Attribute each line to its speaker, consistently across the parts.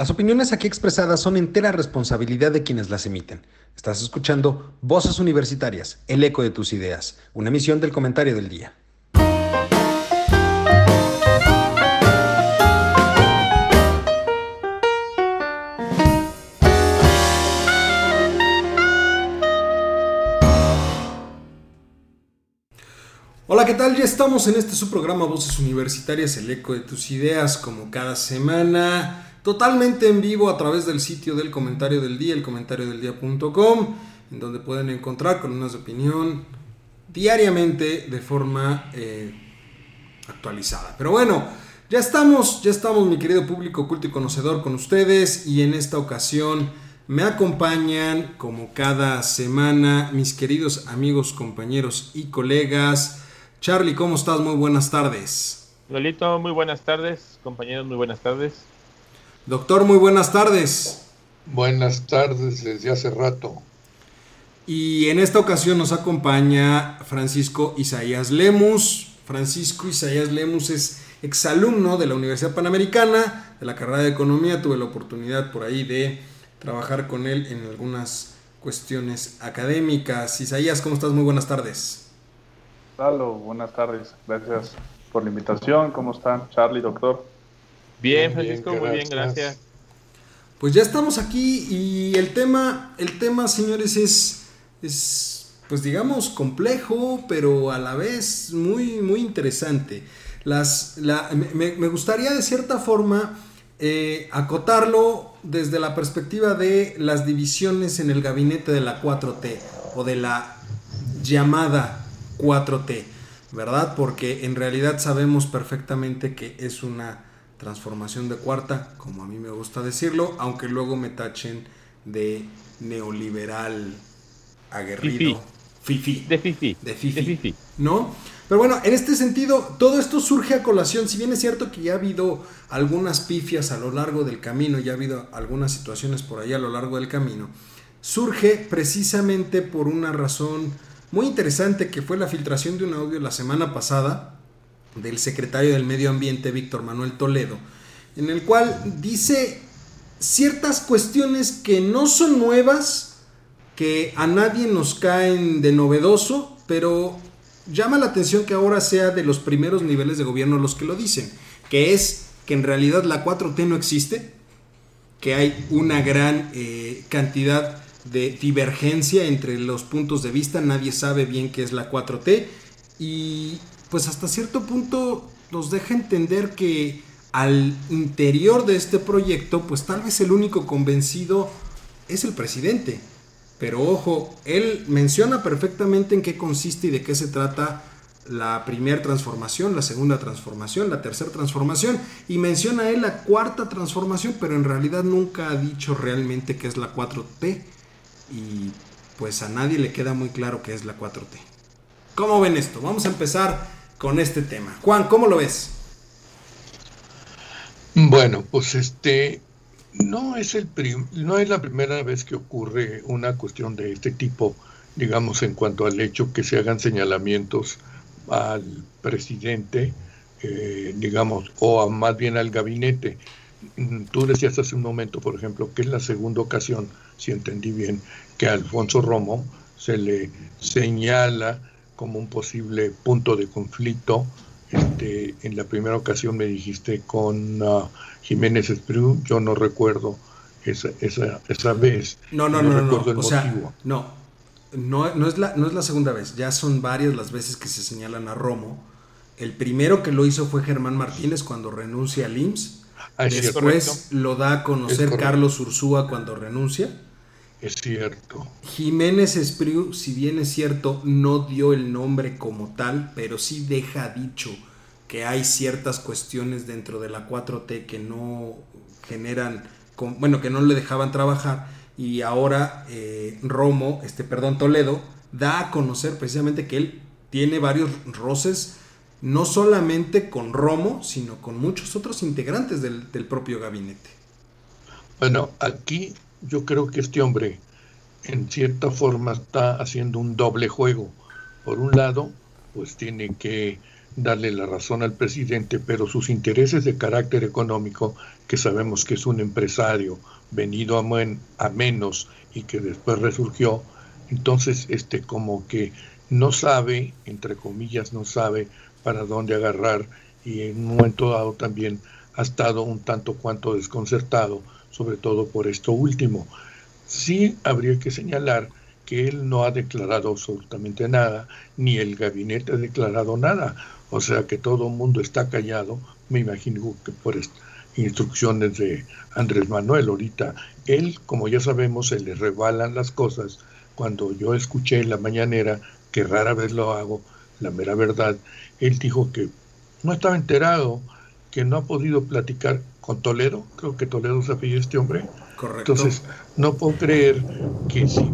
Speaker 1: Las opiniones aquí expresadas son entera responsabilidad de quienes las emiten. Estás escuchando Voces Universitarias, el eco de tus ideas, una emisión del comentario del día. Hola, ¿qué tal? Ya estamos en este su programa Voces Universitarias, el eco de tus ideas, como cada semana totalmente en vivo a través del sitio del comentario del día, el comentario del en donde pueden encontrar columnas de opinión diariamente de forma eh, actualizada. Pero bueno, ya estamos, ya estamos, mi querido público culto y conocedor, con ustedes y en esta ocasión me acompañan como cada semana mis queridos amigos, compañeros y colegas. Charlie, ¿cómo estás? Muy buenas tardes.
Speaker 2: Lolito, muy buenas tardes. Compañeros, muy buenas tardes.
Speaker 1: Doctor, muy buenas tardes.
Speaker 3: Buenas tardes desde hace rato.
Speaker 1: Y en esta ocasión nos acompaña Francisco Isaías Lemus. Francisco Isaías Lemus es exalumno de la Universidad Panamericana, de la carrera de Economía. Tuve la oportunidad por ahí de trabajar con él en algunas cuestiones académicas. Isaías, ¿cómo estás? Muy buenas tardes.
Speaker 4: Lalo, buenas tardes. Gracias por la invitación. ¿Cómo están, Charlie, doctor?
Speaker 2: Bien, Francisco, muy bien, gracias.
Speaker 1: Pues ya estamos aquí y el tema, el tema, señores, es, es pues digamos, complejo, pero a la vez muy, muy interesante. Las, me, gustaría de cierta forma eh, acotarlo desde la perspectiva de las divisiones en el gabinete de la 4T o de la llamada 4T, ¿verdad? Porque en realidad sabemos perfectamente que es una transformación de cuarta, como a mí me gusta decirlo, aunque luego me tachen de neoliberal aguerrido.
Speaker 2: Fifi. De fifi.
Speaker 1: De fifi. ¿No? Pero bueno, en este sentido, todo esto surge a colación. Si bien es cierto que ya ha habido algunas pifias a lo largo del camino, ya ha habido algunas situaciones por ahí a lo largo del camino, surge precisamente por una razón muy interesante que fue la filtración de un audio la semana pasada del secretario del Medio Ambiente, Víctor Manuel Toledo, en el cual dice ciertas cuestiones que no son nuevas, que a nadie nos caen de novedoso, pero llama la atención que ahora sea de los primeros niveles de gobierno los que lo dicen, que es que en realidad la 4T no existe, que hay una gran eh, cantidad de divergencia entre los puntos de vista, nadie sabe bien qué es la 4T y pues hasta cierto punto nos deja entender que al interior de este proyecto, pues tal vez el único convencido es el presidente. Pero ojo, él menciona perfectamente en qué consiste y de qué se trata la primera transformación, la segunda transformación, la tercera transformación, y menciona él la cuarta transformación, pero en realidad nunca ha dicho realmente qué es la 4T, y pues a nadie le queda muy claro qué es la 4T. ¿Cómo ven esto? Vamos a empezar con este tema. Juan, ¿cómo lo ves?
Speaker 3: Bueno, pues este no es el no es la primera vez que ocurre una cuestión de este tipo, digamos en cuanto al hecho que se hagan señalamientos al presidente, eh, digamos, o más bien al gabinete. Mm, tú decías hace un momento, por ejemplo, que es la segunda ocasión, si entendí bien, que a Alfonso Romo se le señala como un posible punto de conflicto. Este, en la primera ocasión me dijiste con uh, Jiménez Espriu, yo no recuerdo esa, esa, esa vez.
Speaker 1: No, no, no, no, no. o sea, no, no, no, es la, no es la segunda vez, ya son varias las veces que se señalan a Romo. El primero que lo hizo fue Germán Martínez cuando renuncia al IMSS. Ah, Después lo da a conocer Carlos Ursúa cuando renuncia.
Speaker 3: Es cierto.
Speaker 1: Jiménez Espriu, si bien es cierto, no dio el nombre como tal, pero sí deja dicho que hay ciertas cuestiones dentro de la 4T que no generan, bueno, que no le dejaban trabajar. Y ahora eh, Romo, este, perdón, Toledo, da a conocer precisamente que él tiene varios roces, no solamente con Romo, sino con muchos otros integrantes del, del propio gabinete.
Speaker 3: Bueno, aquí yo creo que este hombre en cierta forma está haciendo un doble juego. Por un lado, pues tiene que darle la razón al presidente, pero sus intereses de carácter económico, que sabemos que es un empresario venido a, menos y que después resurgió, entonces este como que no sabe, entre comillas, no sabe para dónde agarrar y en un momento dado también ha estado un tanto cuanto desconcertado, sobre todo por esto último. Sí habría que señalar que él no ha declarado absolutamente nada, ni el gabinete ha declarado nada. O sea que todo el mundo está callado, me imagino que por instrucciones de Andrés Manuel ahorita. Él, como ya sabemos, se le rebalan las cosas. Cuando yo escuché en la mañanera, que rara vez lo hago, la mera verdad, él dijo que no estaba enterado, que no ha podido platicar con Toledo, creo que Toledo se apellida este hombre.
Speaker 1: Correcto.
Speaker 3: Entonces, no puedo creer que si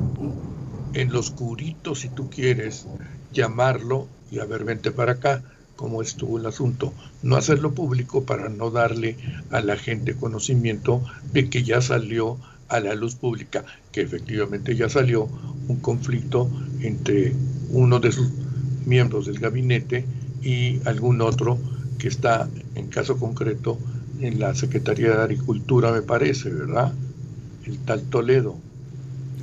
Speaker 3: en los curitos, si tú quieres llamarlo, y a ver, vente para acá, cómo estuvo el asunto, no hacerlo público para no darle a la gente conocimiento de que ya salió a la luz pública, que efectivamente ya salió un conflicto entre uno de sus miembros del gabinete y algún otro que está, en caso concreto, en la Secretaría de Agricultura, me parece, ¿verdad? El tal Toledo.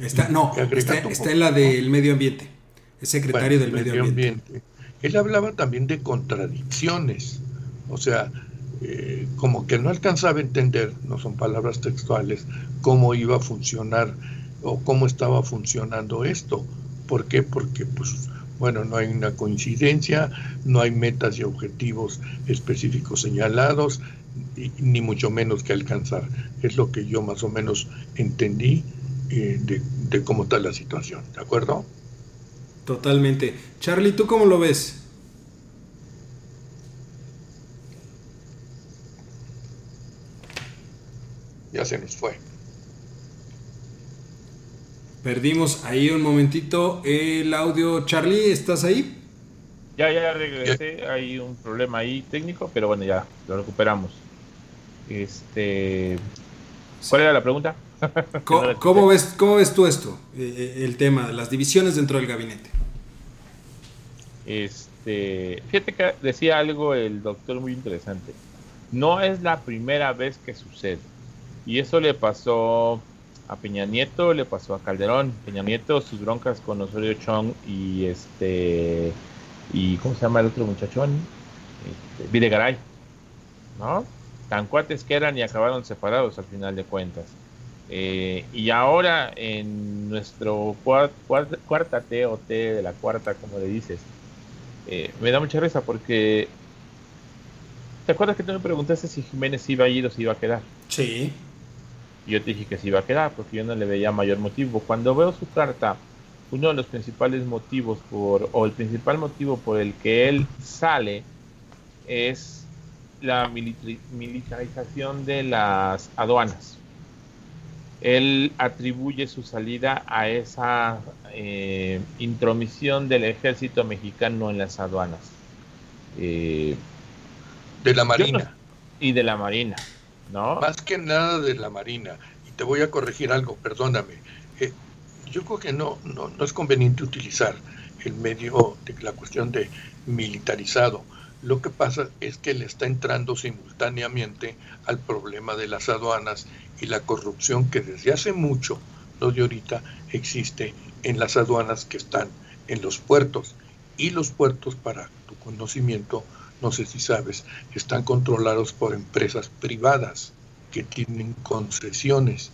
Speaker 1: Está, no, está, en la del medio ambiente, es secretario del medio, ambiente.
Speaker 3: Él hablaba también de contradicciones, o sea, eh, como que no alcanzaba a entender, no son palabras textuales, cómo iba a funcionar o cómo estaba funcionando esto. ¿Por qué? Porque pues bueno, no hay una coincidencia, no hay metas y objetivos específicos señalados, ni mucho menos que alcanzar. Es lo que yo más o menos entendí eh, de, de, cómo está la situación, ¿de acuerdo?
Speaker 1: Totalmente. Charlie, ¿tú cómo lo ves?
Speaker 3: Ya se nos fue.
Speaker 1: Perdimos ahí un momentito el audio. Charlie, ¿estás ahí?
Speaker 2: Ya, ya regresé. Hay un problema ahí técnico, pero bueno, ya lo recuperamos. Este, ¿Cuál era la pregunta?
Speaker 1: ¿Cómo, ves, ¿Cómo ves tú esto? Eh, eh, el tema, las divisiones dentro del gabinete.
Speaker 2: Este, fíjate que decía algo el doctor muy interesante. No es la primera vez que sucede. Y eso le pasó a Peña Nieto, le pasó a Calderón. Peña Nieto, sus broncas con Osorio Chong y este. Y ¿Cómo se llama el otro muchachón? Este, Videgaray. ¿No? Tan cuates que eran y acabaron separados al final de cuentas. Eh, y ahora en nuestro cuarta T o T de la cuarta, como le dices, eh, me da mucha risa porque. ¿Te acuerdas que tú me preguntaste si Jiménez iba a ir o si iba a quedar?
Speaker 1: Sí.
Speaker 2: Yo te dije que se iba a quedar porque yo no le veía mayor motivo. Cuando veo su carta, uno de los principales motivos por, o el principal motivo por el que él sale es la militarización de las aduanas. Él atribuye su salida a esa eh, intromisión del ejército mexicano en las aduanas.
Speaker 3: Eh, de la Marina.
Speaker 2: y de la Marina.
Speaker 3: Más que nada de la Marina. Y te voy a corregir algo, perdóname. Yo creo que no, no, no es conveniente utilizar el medio de la cuestión de militarizado. Lo que pasa es que le está entrando simultáneamente al problema de las aduanas y la corrupción que desde hace mucho, no de ahorita, existe en las aduanas que están en los puertos. Y los puertos, para tu conocimiento, no sé si sabes, están controlados por empresas privadas que tienen concesiones.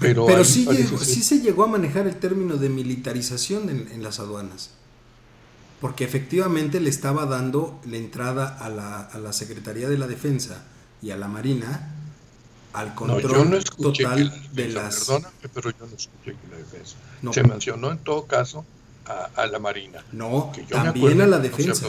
Speaker 3: Pero,
Speaker 1: pero sí, sí, se llegó a manejar el término de militarización en, las aduanas. Porque efectivamente le estaba dando la entrada a la, a la Secretaría de la Defensa y a la Marina al control total de las.
Speaker 3: Perdóname, pero yo no escuché que la defensa. se mencionó en todo caso a, la Marina.
Speaker 1: No, también a la defensa.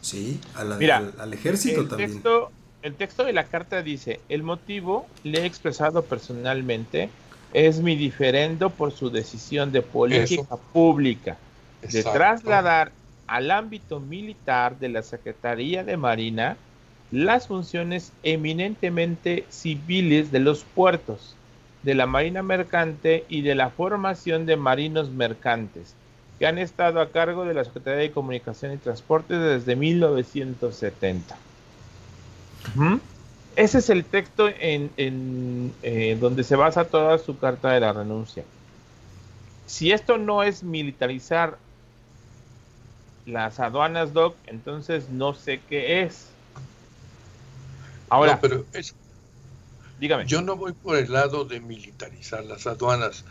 Speaker 1: Sí, al, ejército
Speaker 2: el
Speaker 1: también.
Speaker 2: Texto, el texto de la carta dice, el motivo, le he expresado personalmente, es mi diferendo por su decisión de política pública de trasladar al ámbito militar de la Secretaría de Marina las funciones eminentemente civiles de los puertos, de la Marina Mercante y de la formación de marinos mercantes, que han estado a cargo de la Secretaría de Comunicación y Transporte desde 1970. Ese es el texto en, eh, donde se basa toda su carta de la renuncia. Si esto no es militarizar las aduanas, Doc, entonces no sé qué es.
Speaker 3: Ahora, pero dígame. Yo no voy por el lado de militarizar las aduanas.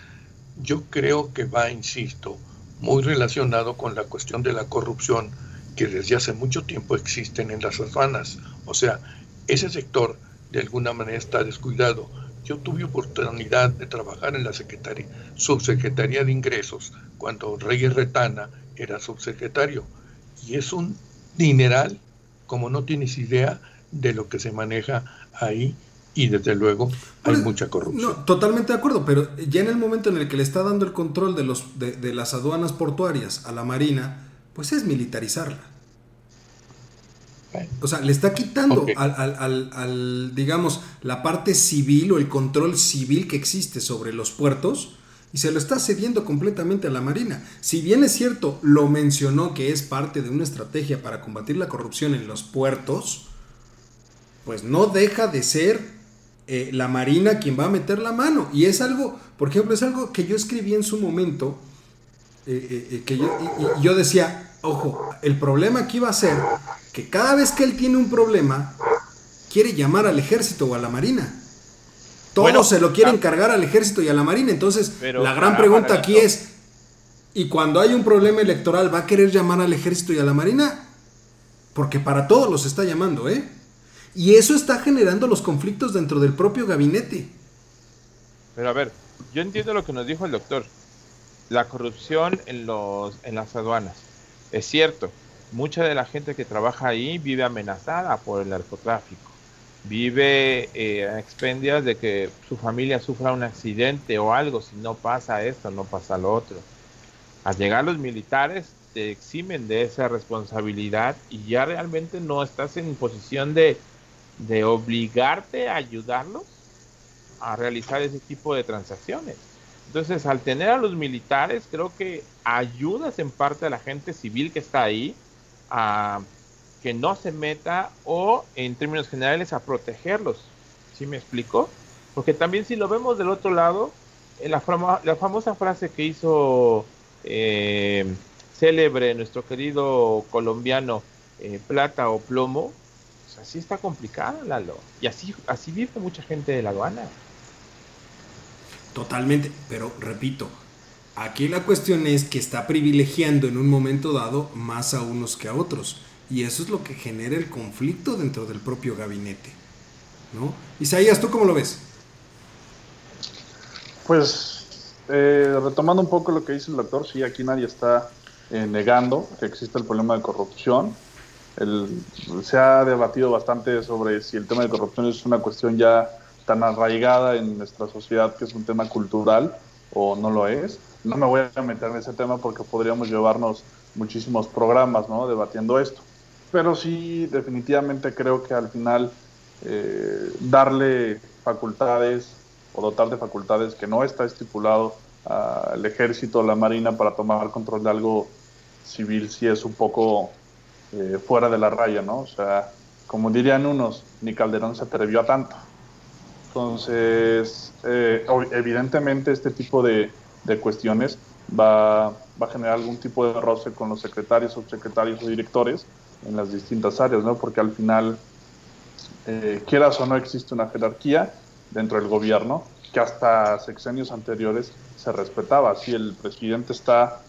Speaker 3: Yo creo que va, insisto, muy relacionado con la cuestión de la corrupción que desde hace mucho tiempo existen en las aduanas. O sea, ese sector de alguna manera está descuidado. Yo tuve oportunidad de trabajar en la Secretaría, Subsecretaría de Ingresos cuando Reyes Retana era subsecretario. Y es un dineral, como no tienes idea de lo que se maneja ahí y desde luego hay pues, mucha corrupción.
Speaker 1: No, totalmente de acuerdo, pero ya en el momento en el que le está dando el control de, los, de, las aduanas portuarias a la Marina, pues es militarizarla. O sea, le está quitando al, digamos, la parte civil o el control civil que existe sobre los puertos y se lo está cediendo completamente a la Marina. Si bien es cierto, lo mencionó que es parte de una estrategia para combatir la corrupción en los puertos, pues no deja de ser eh, la Marina quien va a meter la mano. Y es algo, por ejemplo, es algo que yo escribí en su momento, eh, eh, que yo, y, yo decía, ojo, el problema aquí va a ser que cada vez que él tiene un problema, quiere llamar al ejército o a la Marina. Todos se lo quieren cargar al ejército y a la Marina. Entonces, la gran pregunta aquí es, ¿y cuando hay un problema electoral va a querer llamar al ejército y a la Marina? Porque para todos los está llamando, ¿eh? Y eso está generando los conflictos dentro del propio gabinete.
Speaker 2: Pero a ver, yo entiendo lo que nos dijo el doctor. La corrupción en, los, en las aduanas. Es cierto, mucha de la gente que trabaja ahí vive amenazada por el narcotráfico. Vive eh, a expendias de que su familia sufra un accidente o algo. Si no pasa esto, no pasa lo otro. Al llegar los militares, te eximen de esa responsabilidad y ya realmente no estás en posición de de obligarte a ayudarlos a realizar ese tipo de transacciones. Entonces, al tener a los militares, creo que ayudas en parte a la gente civil que está ahí a que no se meta o, en términos generales, a protegerlos. ¿Sí me explico? Porque también si lo vemos del otro lado, en la, la famosa frase que hizo eh, célebre nuestro querido colombiano, eh, plata o plomo, así está complicada, Lalo. Y así, así vive mucha gente de la aduana.
Speaker 1: Totalmente, pero repito, aquí la cuestión es que está privilegiando en un momento dado más a unos que a otros. Y eso es lo que genera el conflicto dentro del propio gabinete. ¿No? Isaías, ¿tú cómo lo ves?
Speaker 4: Pues eh, retomando un poco lo que dice el doctor, sí, aquí nadie está eh, negando que existe el problema de corrupción se ha debatido bastante sobre si el tema de corrupción es una cuestión ya tan arraigada en nuestra sociedad que es un tema cultural o no lo es. No me voy a meter en ese tema porque podríamos llevarnos muchísimos programas ¿no? debatiendo esto. Pero sí, definitivamente creo que al final eh, darle facultades o dotar de facultades que no está estipulado al ejército o la marina para tomar control de algo civil sí es un poco eh, fuera de la raya, ¿no? O sea, como dirían unos, ni Calderón se atrevió a tanto. Entonces, eh, evidentemente este tipo de, cuestiones va, va, a generar algún tipo de roce con los secretarios, subsecretarios o directores en las distintas áreas, ¿no? Porque al final, eh, quieras o no, existe una jerarquía dentro del gobierno que hasta sexenios anteriores se respetaba. Si el presidente está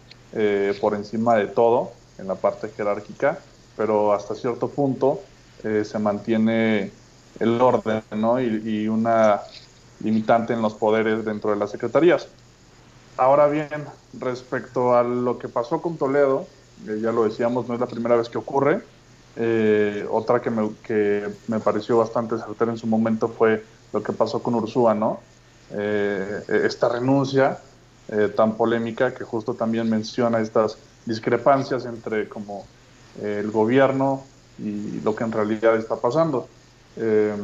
Speaker 4: por encima de todo en la parte jerárquica, pero hasta cierto punto eh, se mantiene el orden ¿no? y, una limitante en los poderes dentro de las secretarías. Ahora bien, respecto a lo que pasó con Toledo, eh, ya lo decíamos, no es la primera vez que ocurre. Eh, otra que me, que me pareció bastante certera en su momento fue lo que pasó con Ursúa, ¿no? esta renuncia tan polémica que justo también menciona estas discrepancias entre como el gobierno y lo que en realidad está pasando. Eh,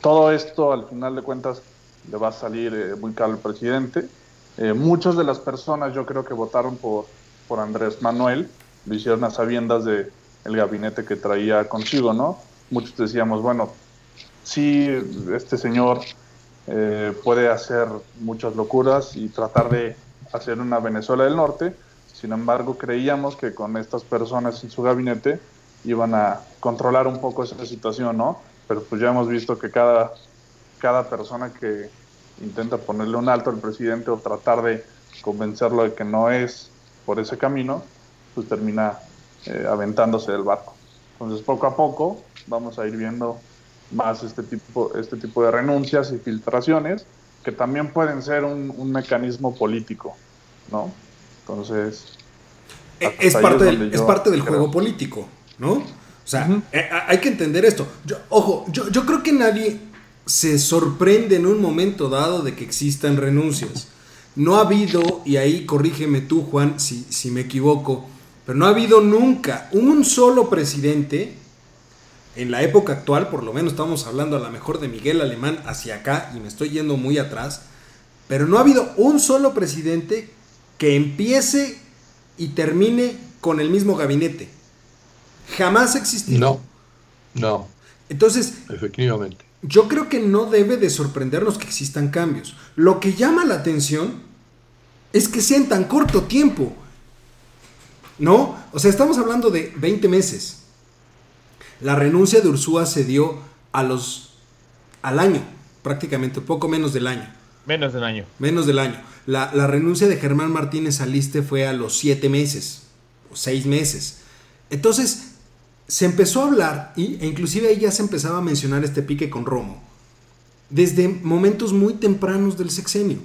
Speaker 4: todo esto, al final de cuentas, le va a salir eh, muy caro al presidente. Eh, muchas de las personas yo creo que votaron por, por Andrés Manuel, lo hicieron a sabiendas de el gabinete que traía consigo, ¿no? Muchos decíamos, bueno, sí, este señor puede hacer muchas locuras y tratar de hacer una Venezuela del Norte, sin embargo creíamos que con estas personas en su gabinete iban a controlar un poco esa situación, ¿no? Pero pues ya hemos visto que cada, cada persona que intenta ponerle un alto al presidente o tratar de convencerlo de que no es por ese camino, pues termina eh, aventándose del barco. Entonces poco a poco vamos a ir viendo más este tipo, este tipo de renuncias y filtraciones que también pueden ser un, mecanismo político, ¿no? Entonces...
Speaker 1: E, es parte, del, es parte del juego político, ¿no? O sea, eh, hay que entender esto. Yo, ojo, yo, yo creo que nadie se sorprende en un momento dado de que existan renuncias. No ha habido, y ahí corrígeme tú, Juan, si, si me equivoco, pero no ha habido nunca un solo presidente, en la época actual, por lo menos estamos hablando a lo mejor de Miguel Alemán hacia acá, y me estoy yendo muy atrás, pero no ha habido un solo presidente que empiece y termine con el mismo gabinete. Jamás ha existido.
Speaker 3: No, no.
Speaker 1: Entonces,
Speaker 3: efectivamente.
Speaker 1: Yo creo que no debe de sorprendernos que existan cambios. Lo que llama la atención es que sea en tan corto tiempo. ¿No? O sea, estamos hablando de 20 meses. La renuncia de Ursúa se dio a los al año, prácticamente, poco menos del año.
Speaker 2: Menos del año.
Speaker 1: Menos del año. La, renuncia de Germán Martínez Aliste fue a los 7 meses, o 6 meses. Entonces, se empezó a hablar, y, e inclusive ahí ya se empezaba a mencionar este pique con Romo, desde momentos muy tempranos del sexenio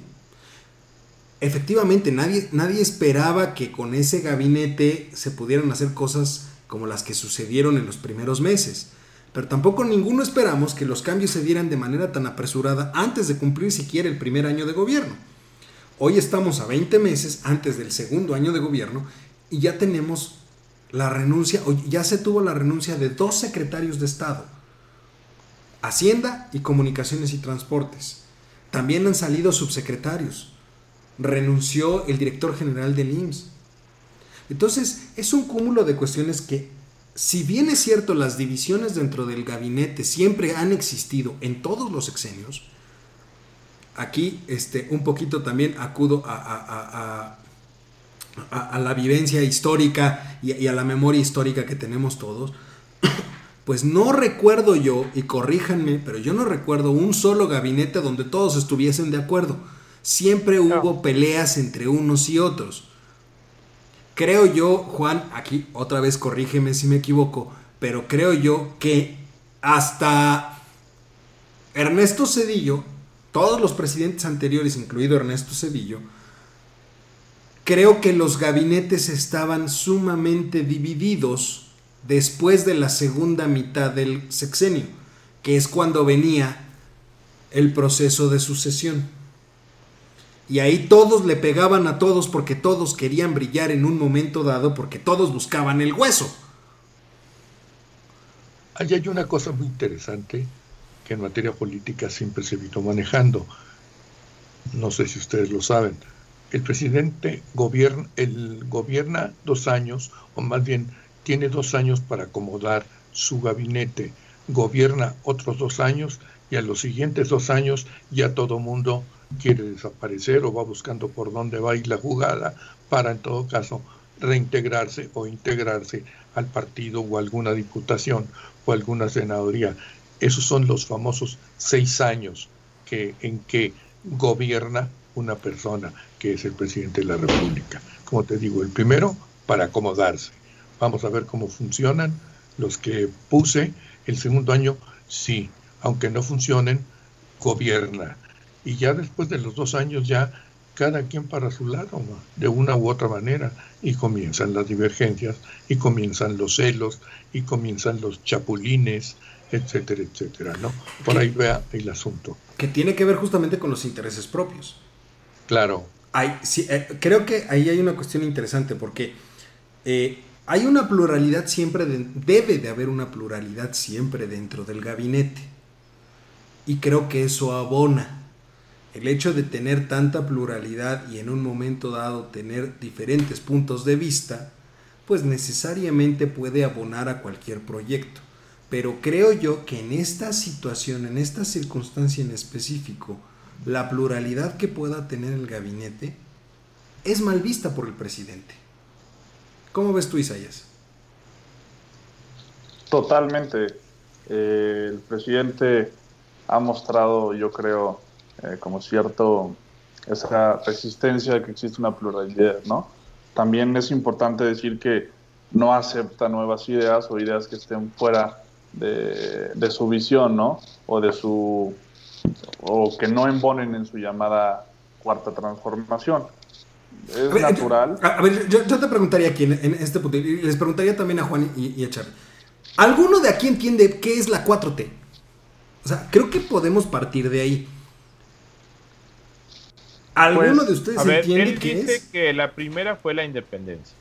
Speaker 1: efectivamente nadie, nadie esperaba que con ese gabinete se pudieran hacer cosas como las que sucedieron en los primeros meses. Pero tampoco ninguno esperamos que los cambios se dieran de manera tan apresurada antes de cumplir siquiera el primer año de gobierno. Hoy estamos a 20 meses antes del segundo año de gobierno y ya tenemos la renuncia, ya se tuvo la renuncia de dos secretarios de Estado, Hacienda y Comunicaciones y Transportes. También han salido subsecretarios renunció el director general del IMSS. Entonces, es un cúmulo de cuestiones que, si bien es cierto, las divisiones dentro del gabinete siempre han existido en todos los exenios, aquí este, un poquito también acudo a, a, la vivencia histórica y, y a la memoria histórica que tenemos todos, pues no recuerdo yo, y corríjanme, pero yo no recuerdo un solo gabinete donde todos estuviesen de acuerdo Siempre hubo peleas entre unos y otros. Creo yo, Juan, aquí otra vez corrígeme si me equivoco, pero creo yo que hasta Ernesto Cedillo, todos los presidentes anteriores, incluido Ernesto Cedillo, creo que los gabinetes estaban sumamente divididos después de la segunda mitad del sexenio, que es cuando venía el proceso de sucesión. Y ahí todos le pegaban a todos porque todos querían brillar en un momento dado porque todos buscaban el hueso.
Speaker 3: Ahí hay una cosa muy interesante que en materia política siempre se vino manejando. No sé si ustedes lo saben. El presidente gobierna, dos años, o más bien tiene dos años para acomodar su gabinete. Gobierna otros dos años y a los siguientes dos años ya todo mundo quiere desaparecer o va buscando por dónde va a ir la jugada para en todo caso reintegrarse o integrarse al partido o alguna diputación o alguna senaduría. Esos son los famosos seis años que, en que gobierna una persona que es el presidente de la República. Como te digo, el primero para acomodarse. Vamos a ver cómo funcionan los que puse. El segundo año, sí, aunque no funcionen, gobierna y ya después de los dos años ya cada quien para su lado, de una u otra manera, y comienzan las divergencias, y comienzan los celos, y comienzan los chapulines, etcétera, etcétera, ¿no? Por ahí vea el asunto.
Speaker 1: Que tiene que ver justamente con los intereses propios.
Speaker 3: Claro.
Speaker 1: Hay, eh, creo que ahí hay una cuestión interesante, porque eh, hay una pluralidad siempre, debe de haber una pluralidad siempre dentro del gabinete. Y creo que eso abona el hecho de tener tanta pluralidad y en un momento dado tener diferentes puntos de vista, pues necesariamente puede abonar a cualquier proyecto. Pero creo yo que en esta situación, en esta circunstancia en específico, la pluralidad que pueda tener el gabinete es mal vista por el presidente. ¿Cómo ves tú, Isaías?
Speaker 4: Totalmente. Eh, el presidente ha mostrado, yo creo, eh, como cierto, esa resistencia de que existe una pluralidad, ¿no? También es importante decir que no acepta nuevas ideas o ideas que estén fuera de, de su visión, ¿no? O de su o que no embonen en su llamada cuarta transformación. Es natural.
Speaker 1: a ver, yo, te preguntaría aquí en, este punto, y les preguntaría también a Juan y, a Charlie. ¿Alguno de aquí entiende qué es la 4T? O sea, creo que podemos partir de ahí.
Speaker 2: ¿Alguno pues, de ustedes entiende él dice que la primera fue la independencia,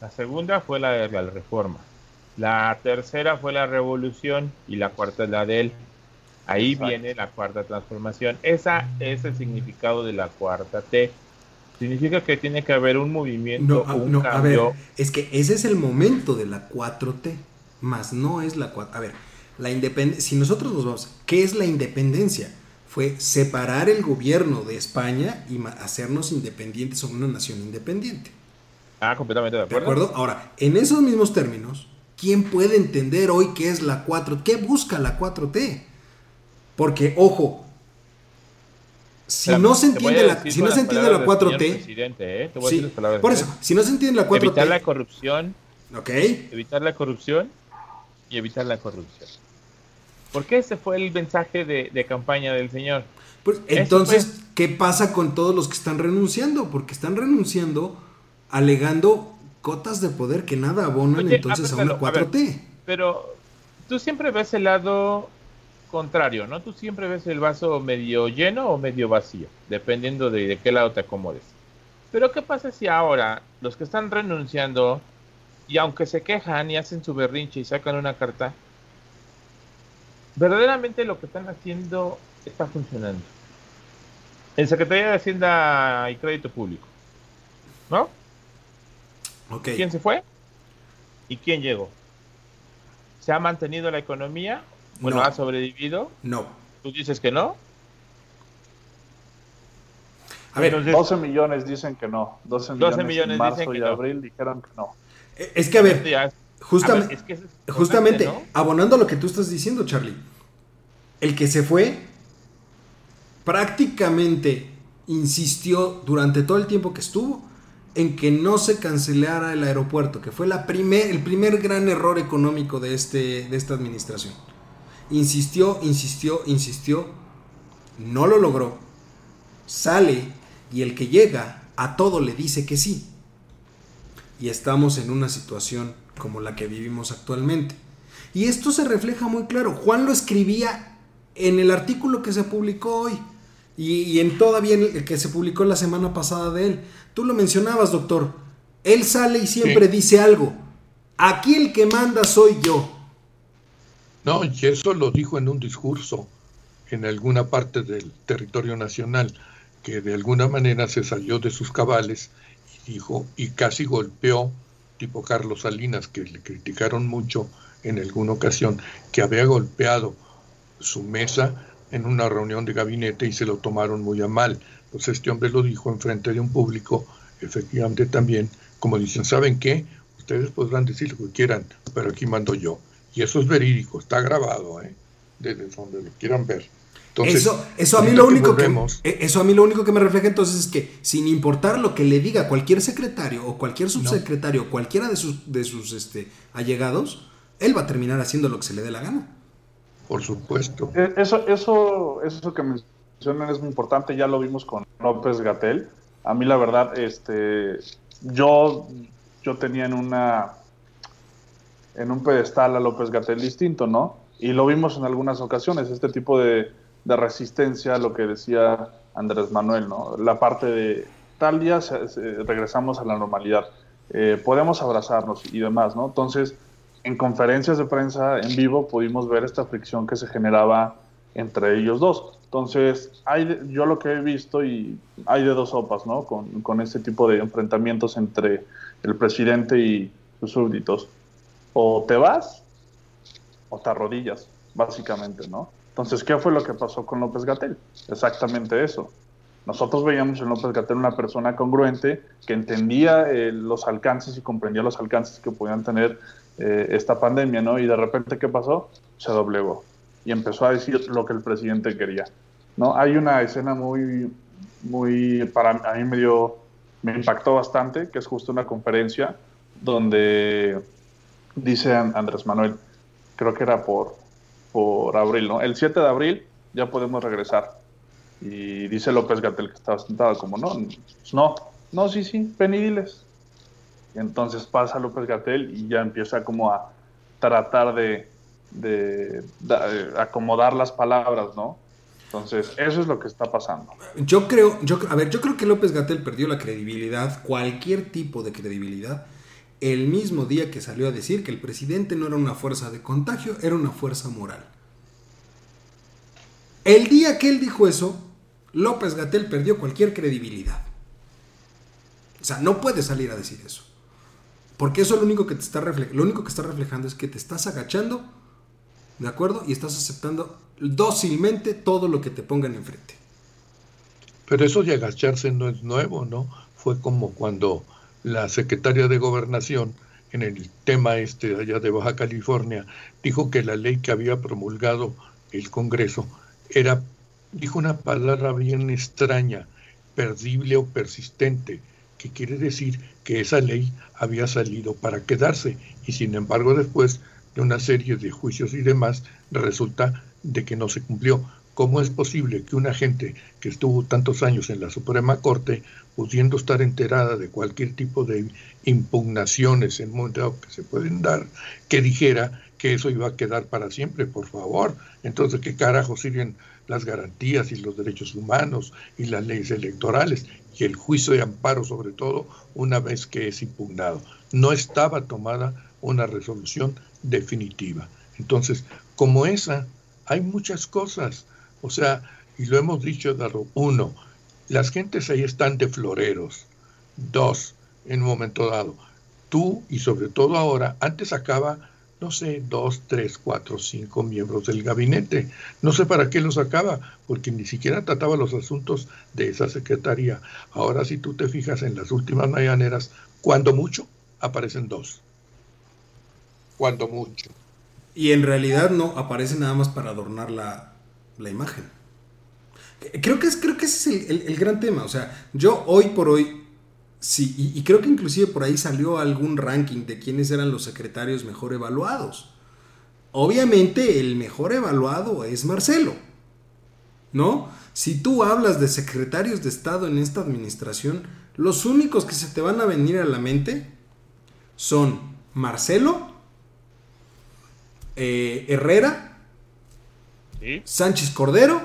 Speaker 2: la segunda fue la, la reforma, la tercera fue la revolución y la cuarta es la de él. Ahí viene la cuarta transformación. Esa es el significado de la cuarta T. Significa que tiene que haber un movimiento,
Speaker 1: no, un cambio. A ver, es que ese es el momento de la 4T, más no es la 4. A ver, la independencia, si nosotros nos vamos, ¿qué es la independencia? fue separar el gobierno de España y hacernos independientes o una nación independiente.
Speaker 2: Ah, completamente de acuerdo.
Speaker 1: ¿De acuerdo? Ahora, en esos mismos términos, ¿quién puede entender hoy qué es la 4? ¿Qué busca la 4T? Porque, ojo, si no se entiende la, si no se entiende la 4T,
Speaker 2: ¿eh?
Speaker 1: por eso, si no se entiende la 4T,
Speaker 2: evitar la corrupción,
Speaker 1: ¿ok?
Speaker 2: Evitar la corrupción y evitar la corrupción. Porque ese fue el mensaje de, campaña del señor.
Speaker 1: Pues, entonces, ¿qué pasa con todos los que están renunciando? Porque están renunciando alegando cotas de poder que nada abonan entonces a una 4T.
Speaker 2: pero tú siempre ves el lado contrario, ¿no? Tú siempre ves el vaso medio lleno o medio vacío, dependiendo de, de qué lado te acomodes. Pero ¿qué pasa si ahora los que están renunciando y aunque se quejan y hacen su berrinche y sacan una carta, verdaderamente lo que están haciendo está funcionando. En Secretaría de Hacienda y Crédito Público. ¿No?
Speaker 1: Okay.
Speaker 2: ¿Quién se fue? ¿Y quién llegó? ¿Se ha mantenido la economía? Bueno, ¿ha sobrevivido?
Speaker 1: No.
Speaker 2: ¿Tú dices que no?
Speaker 4: A ver, 12 millones dicen que no. 12 millones, en marzo y abril dijeron que no.
Speaker 1: Eh, es que a ver, Justamente, justamente abonando a lo que tú estás diciendo, Charlie. El que se fue prácticamente insistió durante todo el tiempo que estuvo en que no se cancelara el aeropuerto, que fue la primer, el primer gran error económico de, este, de esta administración. Insistió, insistió, insistió, no lo logró, sale y el que llega a todo le dice que sí. Y estamos en una situación como la que vivimos actualmente. Y esto se refleja muy claro. Juan lo escribía en el artículo que se publicó hoy y, en todavía el que se publicó la semana pasada de él. Tú lo mencionabas, doctor. Él sale y siempre dice algo. Aquí el que manda soy yo.
Speaker 3: No, y eso lo dijo en un discurso en alguna parte del territorio nacional, que de alguna manera se salió de sus cabales y dijo, y casi golpeó tipo Carlos Salinas, que le criticaron mucho en alguna ocasión, que había golpeado su mesa en una reunión de gabinete y se lo tomaron muy a mal. Pues este hombre lo dijo en frente de un público, efectivamente también, como dicen, ¿saben qué? Ustedes podrán decir lo que quieran, pero aquí mando yo. Y eso es verídico, está grabado, ¿eh? desde donde lo quieran ver
Speaker 1: eso, eso, a mí lo único que, eh, eso a mí lo único que me refleja entonces es que sin importar lo que le diga cualquier secretario o cualquier subsecretario, cualquiera de sus, de sus este, allegados, él va a terminar haciendo lo que se le dé la gana.
Speaker 3: Por supuesto.
Speaker 4: Eh, eso, eso, eso que mencionan es muy importante, ya lo vimos con López Gatel. A mí la verdad, este, yo, yo tenía en una en un pedestal a López Gatel distinto, ¿no? Y lo vimos en algunas ocasiones, este tipo de, de resistencia a lo que decía Andrés Manuel, ¿no? La parte de tal día regresamos a la normalidad, eh, podemos abrazarnos y demás, ¿no? Entonces, en conferencias de prensa en vivo pudimos ver esta fricción que se generaba entre ellos dos. Entonces, hay yo lo que he visto y hay de dos sopas, ¿no? Con, con este tipo de enfrentamientos entre el presidente y sus súbditos. O te vas o te arrodillas, básicamente, ¿no? Entonces, ¿qué fue lo que pasó con López Gatel? Exactamente eso. Nosotros veíamos en López Gatel una persona congruente que entendía eh, los alcances y comprendía los alcances que podían tener eh, esta pandemia, ¿no? Y de repente, ¿qué pasó? Se doblegó y empezó a decir lo que el presidente quería, ¿no? Hay una escena muy, muy, para a mí me dio, me impactó bastante, que es justo una conferencia donde dice Andrés Manuel, creo que era por, por abril, ¿no? El 7 de abril ya podemos regresar y dice López Gatel que estaba sentado como, no, no, no, sí, sí, ven y diles. Entonces pasa López Gatel y ya empieza como a tratar de, de, acomodar las palabras, ¿no? Entonces, eso es lo que está pasando.
Speaker 1: Yo creo, yo, a ver, yo creo que López Gatel perdió la credibilidad, cualquier tipo de credibilidad, el mismo día que salió a decir que el presidente no era una fuerza de contagio, era una fuerza moral. El día que él dijo eso, López Gatel perdió cualquier credibilidad. O sea, no puede salir a decir eso. Porque eso lo único que te está lo único que está reflejando es que te estás agachando, ¿de acuerdo? Y estás aceptando dócilmente todo lo que te pongan enfrente.
Speaker 3: Pero eso de agacharse no es nuevo, ¿no? Fue como cuando la secretaria de Gobernación en el tema este allá de Baja California dijo que la ley que había promulgado el Congreso era dijo una palabra bien extraña, perdible o persistente, que quiere decir que esa ley había salido para quedarse y sin embargo después de una serie de juicios y demás resulta de que no se cumplió. ¿Cómo es posible que una gente que estuvo tantos años en la Suprema Corte, pudiendo estar enterada de cualquier tipo de impugnaciones en momento que se pueden dar, que dijera que eso iba a quedar para siempre, por favor? Entonces, ¿qué carajo sirven las garantías y los derechos humanos y las leyes electorales y el juicio de amparo sobre todo una vez que es impugnado. No estaba tomada una resolución definitiva. Entonces, como esa, hay muchas cosas. O sea, y lo hemos dicho, Darro, uno, las gentes ahí están de floreros. Dos, en un momento dado, tú y sobre todo ahora, antes acaba no sé, dos, tres, cuatro, cinco miembros del gabinete. No sé para qué los sacaba, porque ni siquiera trataba los asuntos de esa secretaría. Ahora si tú te fijas en las últimas mañaneras, cuando mucho, aparecen dos. Cuando mucho.
Speaker 1: Y en realidad no, aparece nada más para adornar la, imagen. Creo que, es, creo que ese es el, el gran tema. O sea, yo hoy por hoy Sí, y, creo que inclusive por ahí salió algún ranking de quiénes eran los secretarios mejor evaluados. Obviamente el mejor evaluado es Marcelo, ¿no? Si tú hablas de secretarios de Estado en esta administración, los únicos que se te van a venir a la mente son Marcelo, eh, Herrera, Sánchez Cordero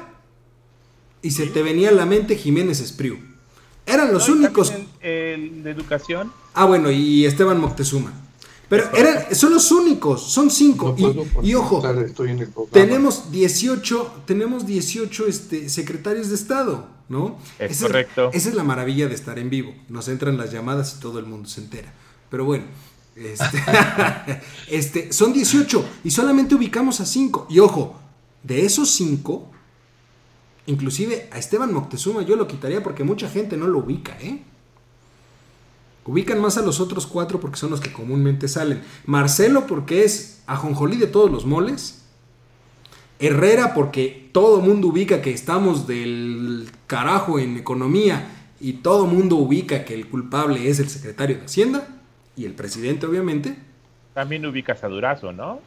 Speaker 1: y se te venía a la mente Jiménez Espriu. Eran los únicos.
Speaker 2: De educación.
Speaker 1: Ah, bueno, y Esteban Moctezuma. Pero eran, son los únicos, son cinco. y, ojo, tenemos 18, tenemos 18 este, secretarios de Estado, ¿no?
Speaker 2: Es correcto.
Speaker 1: esa es la maravilla de estar en vivo. Nos entran las llamadas y todo el mundo se entera. Pero bueno, este, este, son 18 y solamente ubicamos a 5. Y ojo, de esos 5, Inclusive a Esteban Moctezuma yo lo quitaría porque mucha gente no lo ubica, ¿eh? Ubican más a los otros cuatro porque son los que comúnmente salen. Marcelo porque es ajonjolí de todos los moles. Herrera porque todo mundo ubica que estamos del carajo en economía y todo mundo ubica que el culpable es el secretario de Hacienda y el presidente obviamente.
Speaker 2: También ubicas a Durazo, ¿no?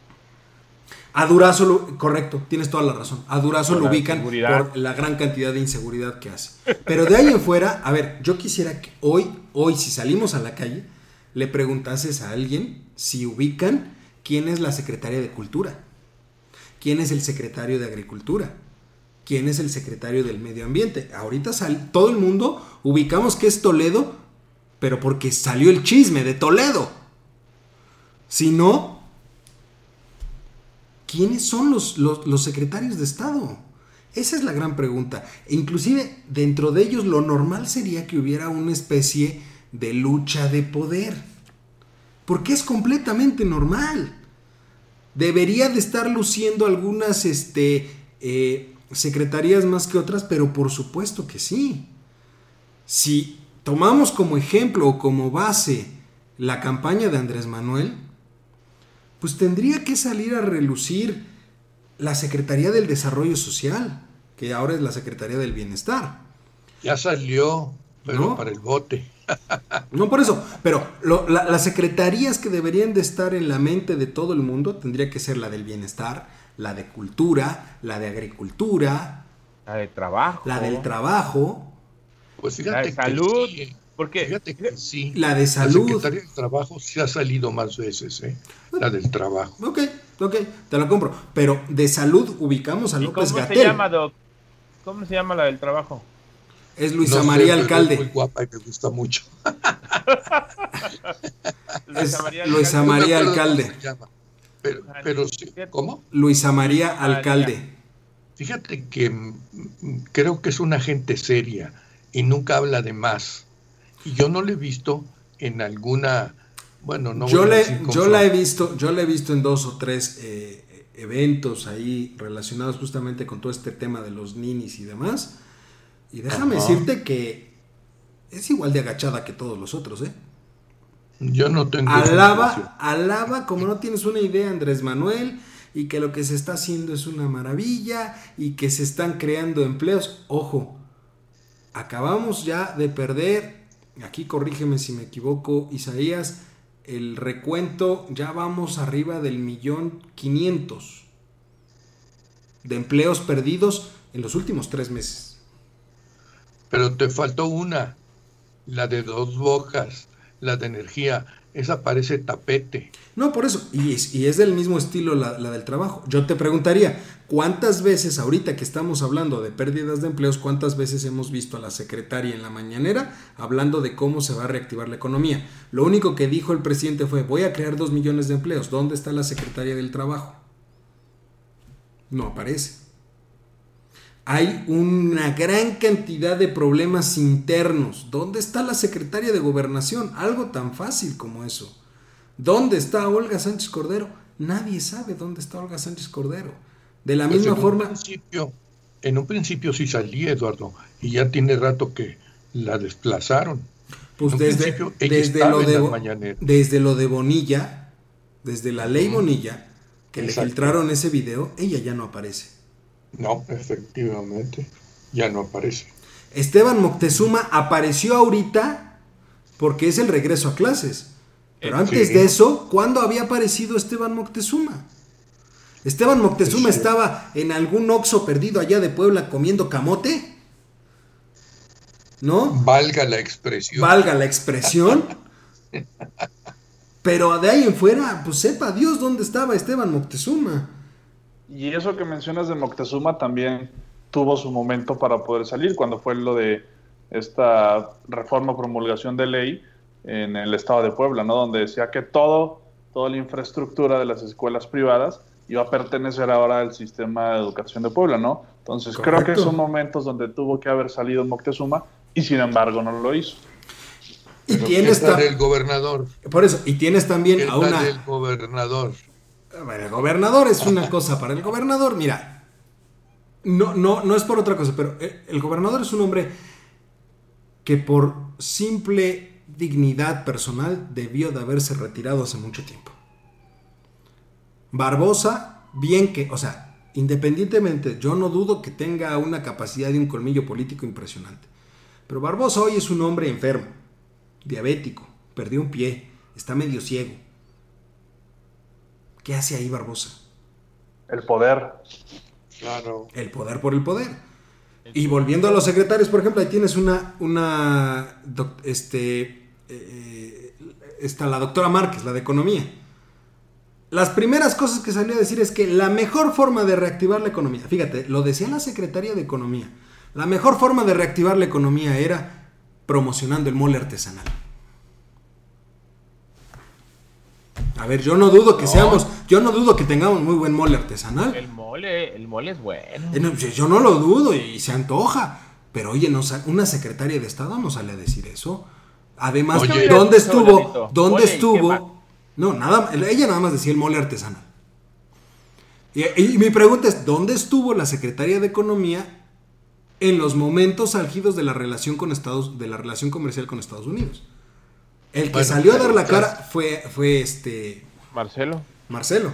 Speaker 1: A Durazo, correcto, tienes toda la razón. A Durazo lo ubican por la gran cantidad de inseguridad que hace. Pero de ahí en fuera, a ver, yo quisiera que hoy, hoy, si salimos a la calle, le preguntases a alguien si ubican quién es la secretaria de Cultura, quién es el secretario de Agricultura, quién es el secretario del Medio Ambiente. Ahorita sal, todo el mundo ubicamos que es Toledo, pero porque salió el chisme de Toledo. Si no, ¿quiénes son los, secretarios de Estado? Esa es la gran pregunta. Inclusive dentro de ellos lo normal sería que hubiera una especie de lucha de poder. Porque es completamente normal. Debería de estar luciendo algunas este, eh, secretarías más que otras, pero por supuesto que sí. Si tomamos como ejemplo o como base la campaña de Andrés Manuel, pues tendría que salir a relucir la Secretaría del Desarrollo Social, que ahora es la Secretaría del Bienestar.
Speaker 3: Ya salió, pero para el bote.
Speaker 1: no por eso, pero las secretarías que deberían de estar en la mente de todo el mundo tendría que ser la del bienestar, la de cultura, la de agricultura,
Speaker 2: la de trabajo,
Speaker 1: la del trabajo,
Speaker 3: pues fíjate la
Speaker 2: de salud,
Speaker 3: porque fíjate que sí,
Speaker 1: la de salud,
Speaker 3: la Secretaría del Trabajo sí ha salido más veces, ¿eh? la del trabajo.
Speaker 1: Ok, ok, te la compro. Pero de salud ubicamos a López
Speaker 2: ¿Cómo
Speaker 1: se
Speaker 2: llama, Doc? ¿Cómo se llama la del trabajo?
Speaker 1: Es Luisa María Alcalde. Es
Speaker 3: muy guapa y me gusta mucho.
Speaker 1: Luisa María Alcalde. Luisa María Alcalde.
Speaker 3: Pero, pero ¿cómo?
Speaker 1: Luisa María Alcalde.
Speaker 3: Fíjate que mm, creo que es una gente seria y nunca habla de más. Y yo no le he visto en alguna bueno, no
Speaker 1: yo, le, yo la he visto, yo la he visto en dos o tres eh, eventos ahí relacionados justamente con todo este tema de los ninis y demás. Y déjame decirte que es igual de agachada que todos los otros, ¿eh?
Speaker 3: Yo no tengo.
Speaker 1: Alaba, alaba como no tienes una idea, Andrés Manuel, y que lo que se está haciendo es una maravilla y que se están creando empleos. Ojo, acabamos ya de perder, aquí corrígeme si me equivoco, Isaías, el recuento, ya vamos arriba del millón quinientos de empleos perdidos en los últimos tres meses.
Speaker 3: Pero te faltó una, la de dos bocas, la de energía. Esa parece tapete.
Speaker 1: No, por eso. Y es, del mismo estilo la, la, del trabajo. Yo te preguntaría, ¿cuántas veces ahorita que estamos hablando de pérdidas de empleos, cuántas veces hemos visto a la secretaria en la mañanera hablando de cómo se va a reactivar la economía? Lo único que dijo el presidente fue, voy a crear dos millones de empleos. ¿Dónde está la secretaria del trabajo? No aparece hay una gran cantidad de problemas internos. ¿Dónde está la secretaria de gobernación? Algo tan fácil como eso. ¿Dónde está Olga Sánchez Cordero? Nadie sabe dónde está Olga Sánchez Cordero. De la pues misma
Speaker 3: en
Speaker 1: forma...
Speaker 3: Un principio, en un principio sí salía, Eduardo, y ya tiene rato que la desplazaron.
Speaker 1: Pues desde, desde, lo de, desde lo de Bonilla, desde la ley Bonilla, que le filtraron ese video, ella ya no aparece.
Speaker 3: No, efectivamente, ya no aparece.
Speaker 1: Esteban Moctezuma apareció ahorita porque es el regreso a clases. Pero eh, antes de eso, ¿cuándo había aparecido Esteban Moctezuma? Esteban Moctezuma estaba en algún oxo perdido allá de Puebla comiendo camote. ¿No?
Speaker 3: Valga la expresión.
Speaker 1: Valga la expresión. Pero de ahí en fuera, pues sepa Dios dónde estaba Esteban Moctezuma.
Speaker 4: Y eso que mencionas de Moctezuma también tuvo su momento para poder salir, cuando fue lo de esta reforma promulgación de ley en el estado de Puebla, ¿no? Donde decía que todo, toda la infraestructura de las escuelas privadas iba a pertenecer ahora al sistema de educación de Puebla, ¿no? Entonces creo que son momentos donde tuvo que haber salido Moctezuma y sin embargo no lo hizo.
Speaker 1: Y tienes
Speaker 3: el gobernador.
Speaker 1: Por eso, y tienes también a una
Speaker 3: del gobernador.
Speaker 1: El gobernador es una cosa para el gobernador, mira. No, no, no es por otra cosa, pero el gobernador es un hombre que por simple dignidad personal debió de haberse retirado hace mucho tiempo. Barbosa, bien que, o sea, independientemente, yo no dudo que tenga una capacidad y un colmillo político impresionante. Pero Barbosa hoy es un hombre enfermo, diabético, perdió un pie, está medio ciego ¿Qué hace ahí Barbosa?
Speaker 4: El poder.
Speaker 3: Claro.
Speaker 1: El poder por el poder. Y volviendo a los secretarios, por ejemplo, ahí tienes una, una, este, eh, está la doctora Márquez, la de economía. Las primeras cosas que salió a decir es que la mejor forma de reactivar la economía, fíjate, lo decía la secretaria de economía, la mejor forma de reactivar la economía era promocionando el mole artesanal. A ver, yo no dudo que seamos, yo no dudo que tengamos muy buen mole artesanal.
Speaker 2: El mole, el mole es bueno.
Speaker 1: Eh, no, yo no lo dudo y se antoja. Pero oye, no, una secretaria de Estado no sale a decir eso. Además,
Speaker 3: Oye.
Speaker 1: ¿dónde estuvo? ¿Dónde estuvo? No, nada, ella nada más decía el mole artesanal. Y, y mi pregunta es, ¿dónde estuvo la Secretaría de Economía en los momentos álgidos de la relación con Estados, de la relación comercial con Estados Unidos? El que
Speaker 3: Bueno,
Speaker 1: salió a dar la cara fue, fue este
Speaker 2: Marcelo.
Speaker 1: Marcelo.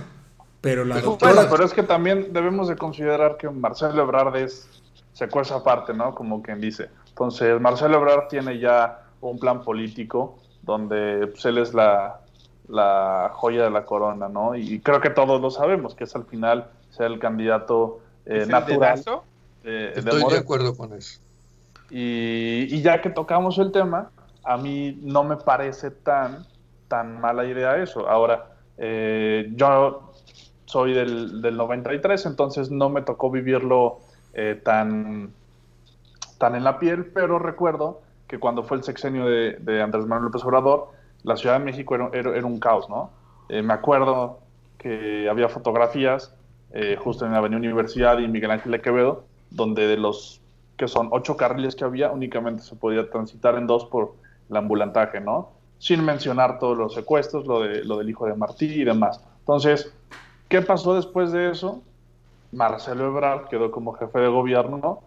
Speaker 1: Pero la
Speaker 3: Pero,
Speaker 1: doctora.
Speaker 4: Bueno, pero es que también debemos de considerar que Marcelo Ebrard es secuestra aparte, ¿no? Como quien dice. Entonces, Marcelo Ebrard tiene ya un plan político donde pues, él es la, la joya de la corona, ¿no? Y creo que todos lo sabemos, que es al final ser el candidato eh,
Speaker 2: ¿Es el
Speaker 4: natural de,
Speaker 3: Estoy de acuerdo con eso.
Speaker 4: Y, y ya que tocamos el tema, a mí no me parece tan, tan mala idea eso. Ahora, eh, yo soy del, del 93, entonces no me tocó vivirlo eh, tan, tan en la piel, pero recuerdo que cuando fue el sexenio de, Andrés Manuel López Obrador, la Ciudad de México era, era- era un caos, ¿no? Eh, me acuerdo que había fotografías eh, justo en la Avenida Universidad y Miguel Ángel de Quevedo, donde de los que son ocho carriles que había, únicamente se podía transitar en dos por el ambulantaje, ¿no? Sin mencionar todos los secuestros, lo, de, lo del hijo de Martí y demás. Entonces, ¿qué pasó después de eso? Marcelo Ebrard quedó como jefe de gobierno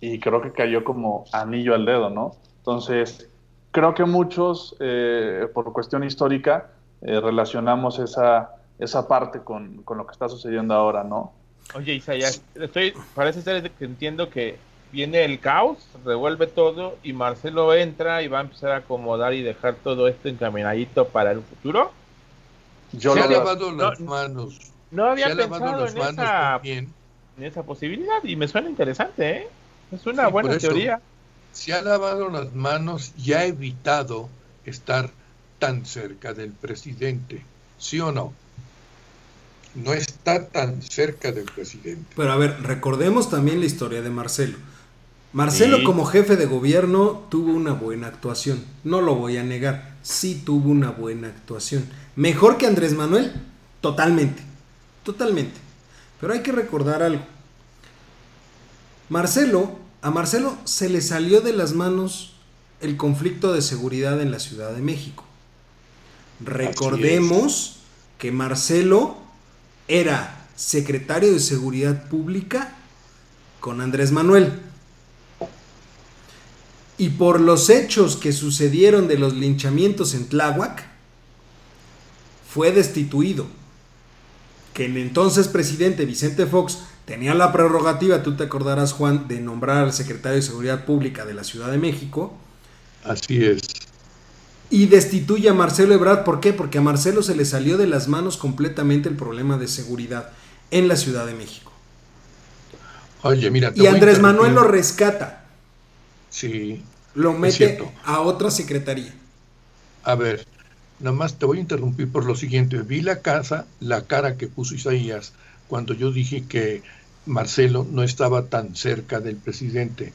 Speaker 4: y creo que cayó como anillo al dedo, ¿no? Entonces, creo que muchos, eh, por cuestión histórica, eh, relacionamos esa, esa parte con, con lo que está sucediendo ahora, ¿no?
Speaker 2: Oye, Isaías, estoy, parece ser que entiendo que viene el caos, revuelve todo y Marcelo entra y va a empezar a acomodar y dejar todo esto encaminadito para el futuro.
Speaker 4: Yo
Speaker 3: se
Speaker 4: veo
Speaker 3: lavado
Speaker 2: no,
Speaker 3: las manos.
Speaker 2: No
Speaker 3: Se
Speaker 2: había
Speaker 3: ha lavado
Speaker 2: pensado
Speaker 3: las
Speaker 2: en
Speaker 3: manos
Speaker 2: esa, en esa posibilidad y me suena interesante, ¿eh? Es una
Speaker 3: Sí,
Speaker 2: buena
Speaker 3: eso.
Speaker 2: teoría.
Speaker 3: Se ha lavado las manos y ha evitado estar tan cerca del presidente. ¿Sí o no? No está tan cerca del presidente.
Speaker 1: Pero a ver, recordemos también la historia de Marcelo. Marcelo
Speaker 2: Sí.
Speaker 1: como jefe de gobierno tuvo una buena actuación. No lo voy a negar. Sí tuvo una buena actuación. Mejor que Andrés Manuel, totalmente. Totalmente. Pero hay que recordar algo. Marcelo, a Marcelo se le salió de las manos el conflicto de seguridad en la Ciudad de México. Recordemos que Marcelo era secretario de Seguridad Pública con Andrés Manuel. Y por los hechos que sucedieron de los linchamientos en Tláhuac, fue destituido. Que el entonces presidente Vicente Fox tenía la prerrogativa, tú te acordarás Juan, de nombrar al secretario de Seguridad Pública de la Ciudad de México
Speaker 3: Así es.
Speaker 1: y destituye a Marcelo Ebrard. ¿Por qué? Porque a Marcelo se le salió de las manos completamente el problema de seguridad en la Ciudad de México.
Speaker 3: Oye, mira.
Speaker 1: Y Andrés Manuel lo rescata,
Speaker 3: Sí.
Speaker 1: lo mete a otra secretaría.
Speaker 3: A ver, nada más te voy a interrumpir por lo siguiente. Vi la casa, la cara que puso Isaías cuando yo dije que Marcelo no estaba tan cerca del presidente.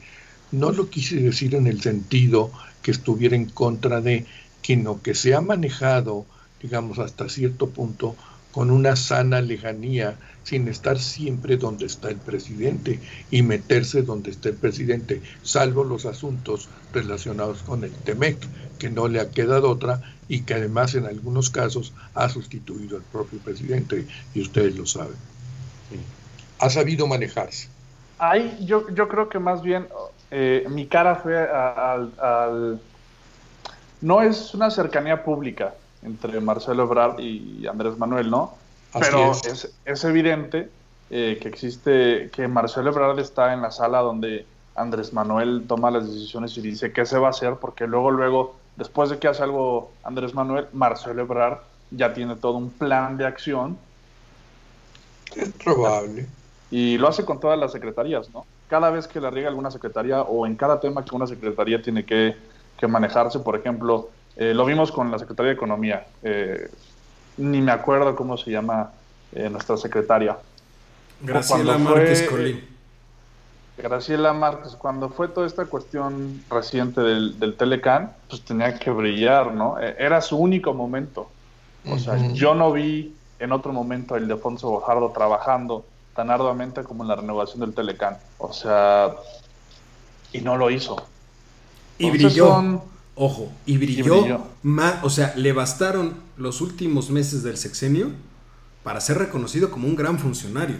Speaker 3: No lo quise decir en el sentido que estuviera en contra de, sino que se ha manejado, digamos, hasta cierto punto con una sana lejanía, sin estar siempre donde está el presidente y meterse donde está el presidente, salvo los asuntos relacionados con el TEMEC, que no le ha quedado otra y que además en algunos casos ha sustituido al propio presidente, y ustedes lo saben. Ha sabido manejarse.
Speaker 4: Ahí yo, yo creo que más bien eh, mi cara fue al, al- No es una cercanía pública entre Marcelo Ebrard y Andrés Manuel, ¿no?
Speaker 3: Así
Speaker 4: Pero
Speaker 3: es.
Speaker 4: es, es evidente eh, que existe, que Marcelo Ebrard está en la sala donde Andrés Manuel toma las decisiones y dice qué se va a hacer, porque luego, luego, después de que hace algo Andrés Manuel, Marcelo Ebrard ya tiene todo un plan de acción
Speaker 3: Es probable.
Speaker 4: y lo hace con todas las secretarías, ¿no? Cada vez que le riega alguna secretaría o en cada tema que una secretaría tiene que, que manejarse, por ejemplo, eh, lo vimos con la Secretaría de Economía, eh, ni me acuerdo cómo se llama eh, nuestra secretaria,
Speaker 1: Graciela
Speaker 4: fue-
Speaker 1: Márquez Colín.
Speaker 4: Graciela Márquez, cuando fue toda esta cuestión reciente del, del Telecán, pues tenía que brillar, ¿no? Eh, Era su único momento. O sea, yo no vi en otro momento el de Alfonso Bojardo trabajando tan arduamente como en la renovación del Telecán. O sea, y no lo hizo.
Speaker 1: Y brilló. Ojo, y brilló, Más, o sea, le bastaron los últimos meses del sexenio para ser reconocido como un gran funcionario.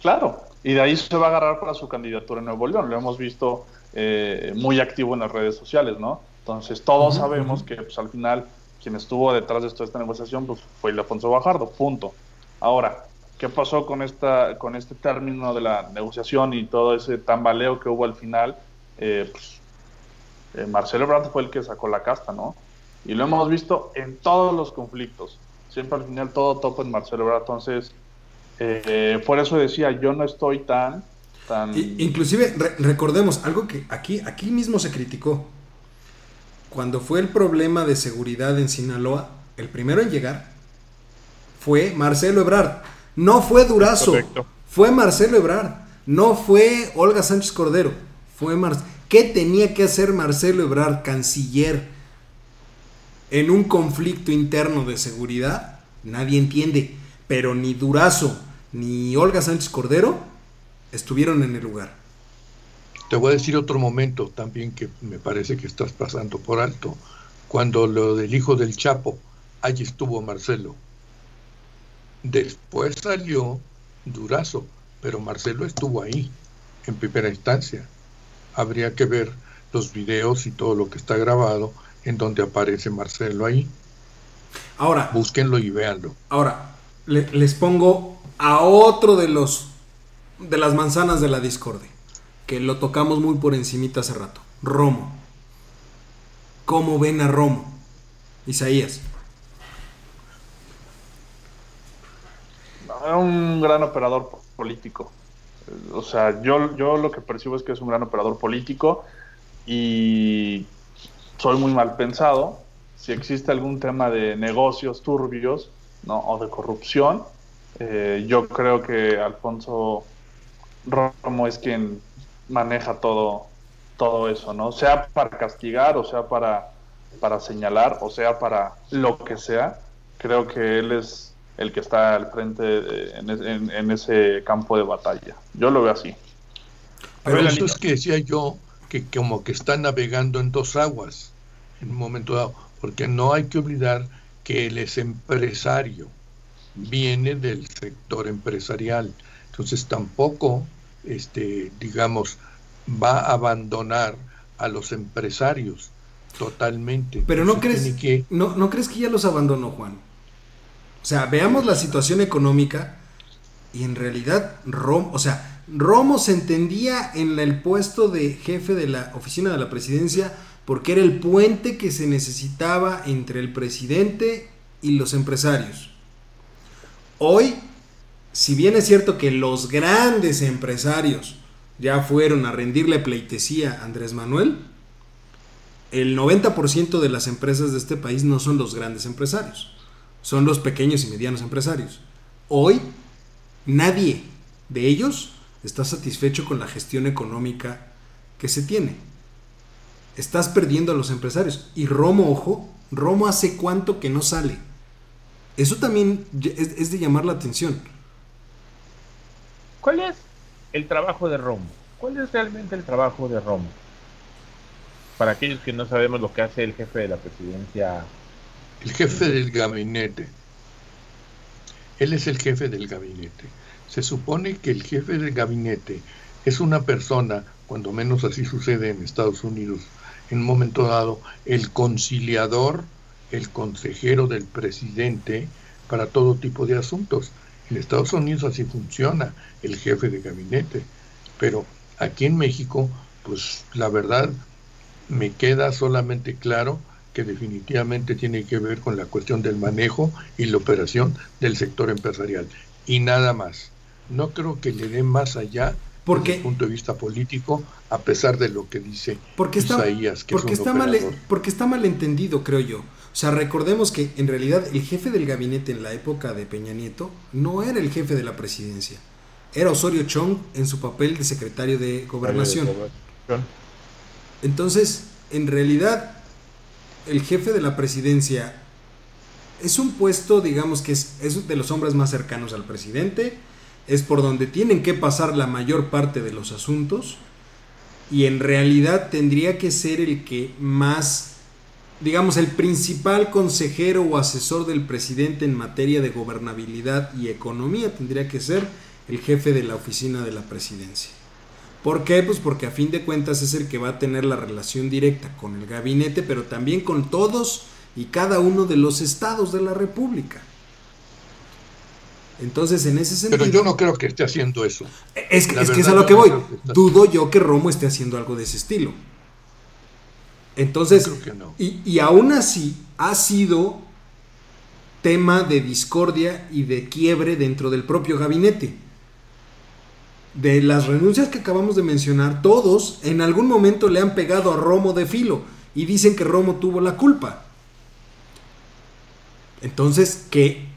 Speaker 4: Claro, y de ahí se va a agarrar para su candidatura en Nuevo León. Lo hemos visto eh, muy activo en las redes sociales, ¿no? Entonces, todos sabemos que pues, al final quien estuvo detrás de toda esta negociación pues, fue el Alfonso Bajardo, punto. Ahora, ¿qué pasó con, esta, con este término de la negociación y todo ese tambaleo que hubo al final? Eh, pues, eh, Marcelo Ebrard fue el que sacó la casta, ¿no? Y lo hemos visto en todos los conflictos. Siempre al final todo topa en Marcelo Ebrard. Entonces, eh, por eso decía, yo no estoy tan... tan...
Speaker 1: inclusive, recordemos, algo que aquí, aquí mismo se criticó. Cuando fue el problema de seguridad en Sinaloa, el primero en llegar fue Marcelo Ebrard. No fue Durazo, fue Marcelo Ebrard. No fue Olga Sánchez Cordero, fue Marcelo. ¿Qué tenía que hacer Marcelo Ebrard, canciller, en un conflicto interno de seguridad? Nadie entiende. Pero ni Durazo ni Olga Sánchez Cordero estuvieron en el lugar.
Speaker 3: Te voy a decir otro momento también que me parece que estás pasando por alto. Cuando lo del hijo del Chapo, allí estuvo Marcelo. Después salió Durazo, pero Marcelo estuvo ahí, en primera instancia habría que ver los videos y todo lo que está grabado en donde aparece Marcelo ahí.
Speaker 1: Ahora,
Speaker 3: búsquenlo y véanlo.
Speaker 1: Ahora, les pongo a otro de los de las manzanas de la discordia, que lo tocamos muy por encimita hace rato. Romo. ¿Cómo ven a Romo? Isaías.
Speaker 4: Un gran operador político. O sea, yo, yo lo que percibo es que es un gran operador político y soy muy mal pensado. Si existe algún tema de negocios turbios ¿no? o de corrupción, eh, yo creo que Alfonso Romo es quien maneja todo, todo eso, ¿no? Sea para castigar, o sea para, para señalar, o sea para lo que sea. Creo que él es el que está al frente en, ese campo de batalla. Yo lo veo así.
Speaker 3: Pero eso es que decía yo que como que está navegando en dos aguas en un momento dado, porque no hay que olvidar que él es empresario, viene del sector empresarial, entonces tampoco, este, digamos, va a abandonar a los empresarios totalmente.
Speaker 1: Pero no crees que... No, no crees que ya los abandonó Juan. O sea, veamos la situación económica y en realidad Romo, o sea, Romo se entendía en el puesto de jefe de la oficina de la presidencia porque era el puente que se necesitaba entre el presidente y los empresarios. Hoy, si bien es cierto que los grandes empresarios ya fueron a rendirle pleitesía a Andrés Manuel, el 90% de las empresas de este país no son los grandes empresarios son los pequeños y medianos empresarios. Hoy nadie de ellos está satisfecho con la gestión económica que se tiene. Estás perdiendo a los empresarios. Y Romo, ojo, Romo hace cuánto que no sale. Eso también es, de llamar la atención.
Speaker 2: ¿Cuál es el trabajo de Romo? ¿Cuál es realmente el trabajo de Romo? Para aquellos que no sabemos lo que hace el jefe de la presidencia
Speaker 3: el jefe del gabinete. Él es el jefe del gabinete. Se supone que el jefe del gabinete es una persona, cuando menos así sucede en Estados Unidos, en un momento dado, el conciliador, el consejero del presidente para todo tipo de asuntos. En Estados Unidos así funciona el jefe de gabinete. Pero aquí en México, pues la verdad me queda solamente claro que definitivamente tiene que ver con la cuestión del manejo y la operación del sector empresarial. Y nada más. No creo que le dé más allá
Speaker 1: porque,
Speaker 3: desde el punto de vista político, a pesar de lo que dice
Speaker 1: porque está, Isaías, que porque está mal Porque está mal entendido, creo yo. O sea, recordemos que en realidad el jefe del gabinete en la época de Peña Nieto no era el jefe de la presidencia. Era Osorio Chong en su papel de secretario de gobernación. Entonces, en realidad, el jefe de la presidencia es un puesto, digamos que es, es de los hombres más cercanos al presidente, es por donde tienen que pasar la mayor parte de los asuntos y en realidad tendría que ser el que más, digamos, el principal consejero o asesor del presidente en materia de gobernabilidad y economía tendría que ser el jefe de la oficina de la presidencia. ¿Por qué? Pues porque a fin de cuentas es el que va a tener la relación directa con el gabinete, pero también con todos y cada uno de los estados de la República. Entonces, en ese sentido.
Speaker 3: Pero yo no creo que esté haciendo eso.
Speaker 1: Es, que es, a lo que voy. Dudo yo que Romo esté haciendo algo de ese estilo. Entonces, y, y aún así ha sido tema de discordia y de quiebre dentro del propio gabinete. De las renuncias que acabamos de mencionar, todos en algún momento le han pegado a Romo de filo y dicen que Romo tuvo la culpa. Entonces, ¿qué,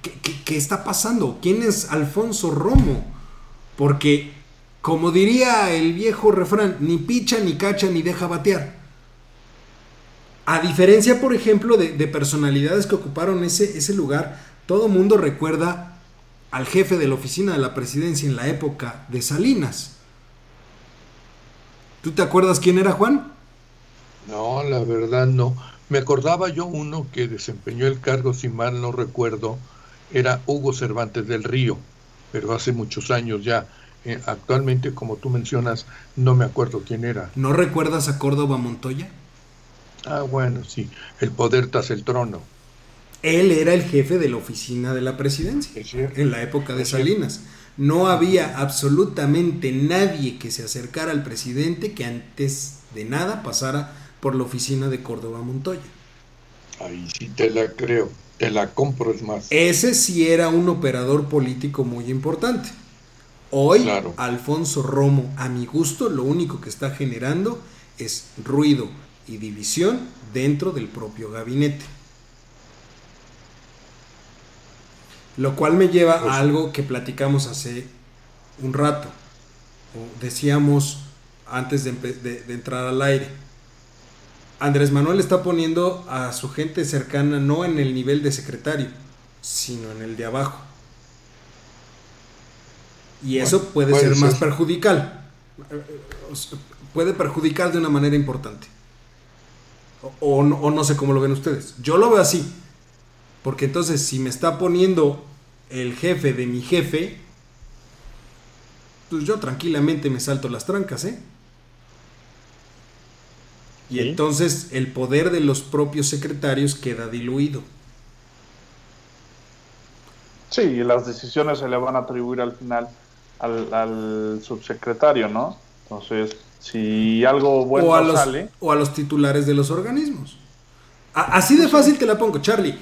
Speaker 1: qué, está pasando? ¿Quién es Alfonso Romo? Porque, como diría el viejo refrán, ni picha, ni cacha, ni deja batear. A diferencia, por ejemplo, de, personalidades que ocuparon ese, ese lugar, todo mundo recuerda al jefe de la oficina de la presidencia en la época de Salinas. ¿Tú te acuerdas quién era Juan?
Speaker 3: No, la verdad no. Me acordaba yo uno que desempeñó el cargo, si mal no recuerdo, era Hugo Cervantes del Río, pero hace muchos años ya. Eh, actualmente, como tú mencionas, no me acuerdo quién era.
Speaker 1: ¿No recuerdas a Córdoba Montoya?
Speaker 3: Ah, bueno, sí, el poder tras el trono.
Speaker 1: Él era el jefe de la oficina de la presidencia en la época de Salinas. No había absolutamente nadie que se acercara al presidente que antes de nada pasara por la oficina de Córdoba Montoya.
Speaker 3: Ahí sí te la creo, te la compro es más.
Speaker 1: Ese sí era un operador político muy importante. Hoy, Alfonso Romo, a mi gusto, lo único que está generando es ruido y división dentro del propio gabinete. Lo cual me lleva a algo que platicamos hace un rato. O decíamos antes de entrar al aire Andrés Manuel está poniendo a su gente cercana no en el nivel de secretario, sino en el de abajo. Y eso puede, ser más perjudicial. Puede perjudicar de una manera importante. O, o, no sé cómo lo ven ustedes. Yo lo veo así. Porque entonces si me está poniendo el jefe de mi jefe, pues yo tranquilamente me salto las trancas, ¿eh? Y entonces el poder de los propios secretarios queda diluido.
Speaker 4: Sí, y las decisiones se le van a atribuir al final al, subsecretario, ¿no? Entonces, si algo bueno
Speaker 1: o a los,
Speaker 4: sale.
Speaker 1: O a los titulares de los organismos. así de fácil te la pongo, Charlie.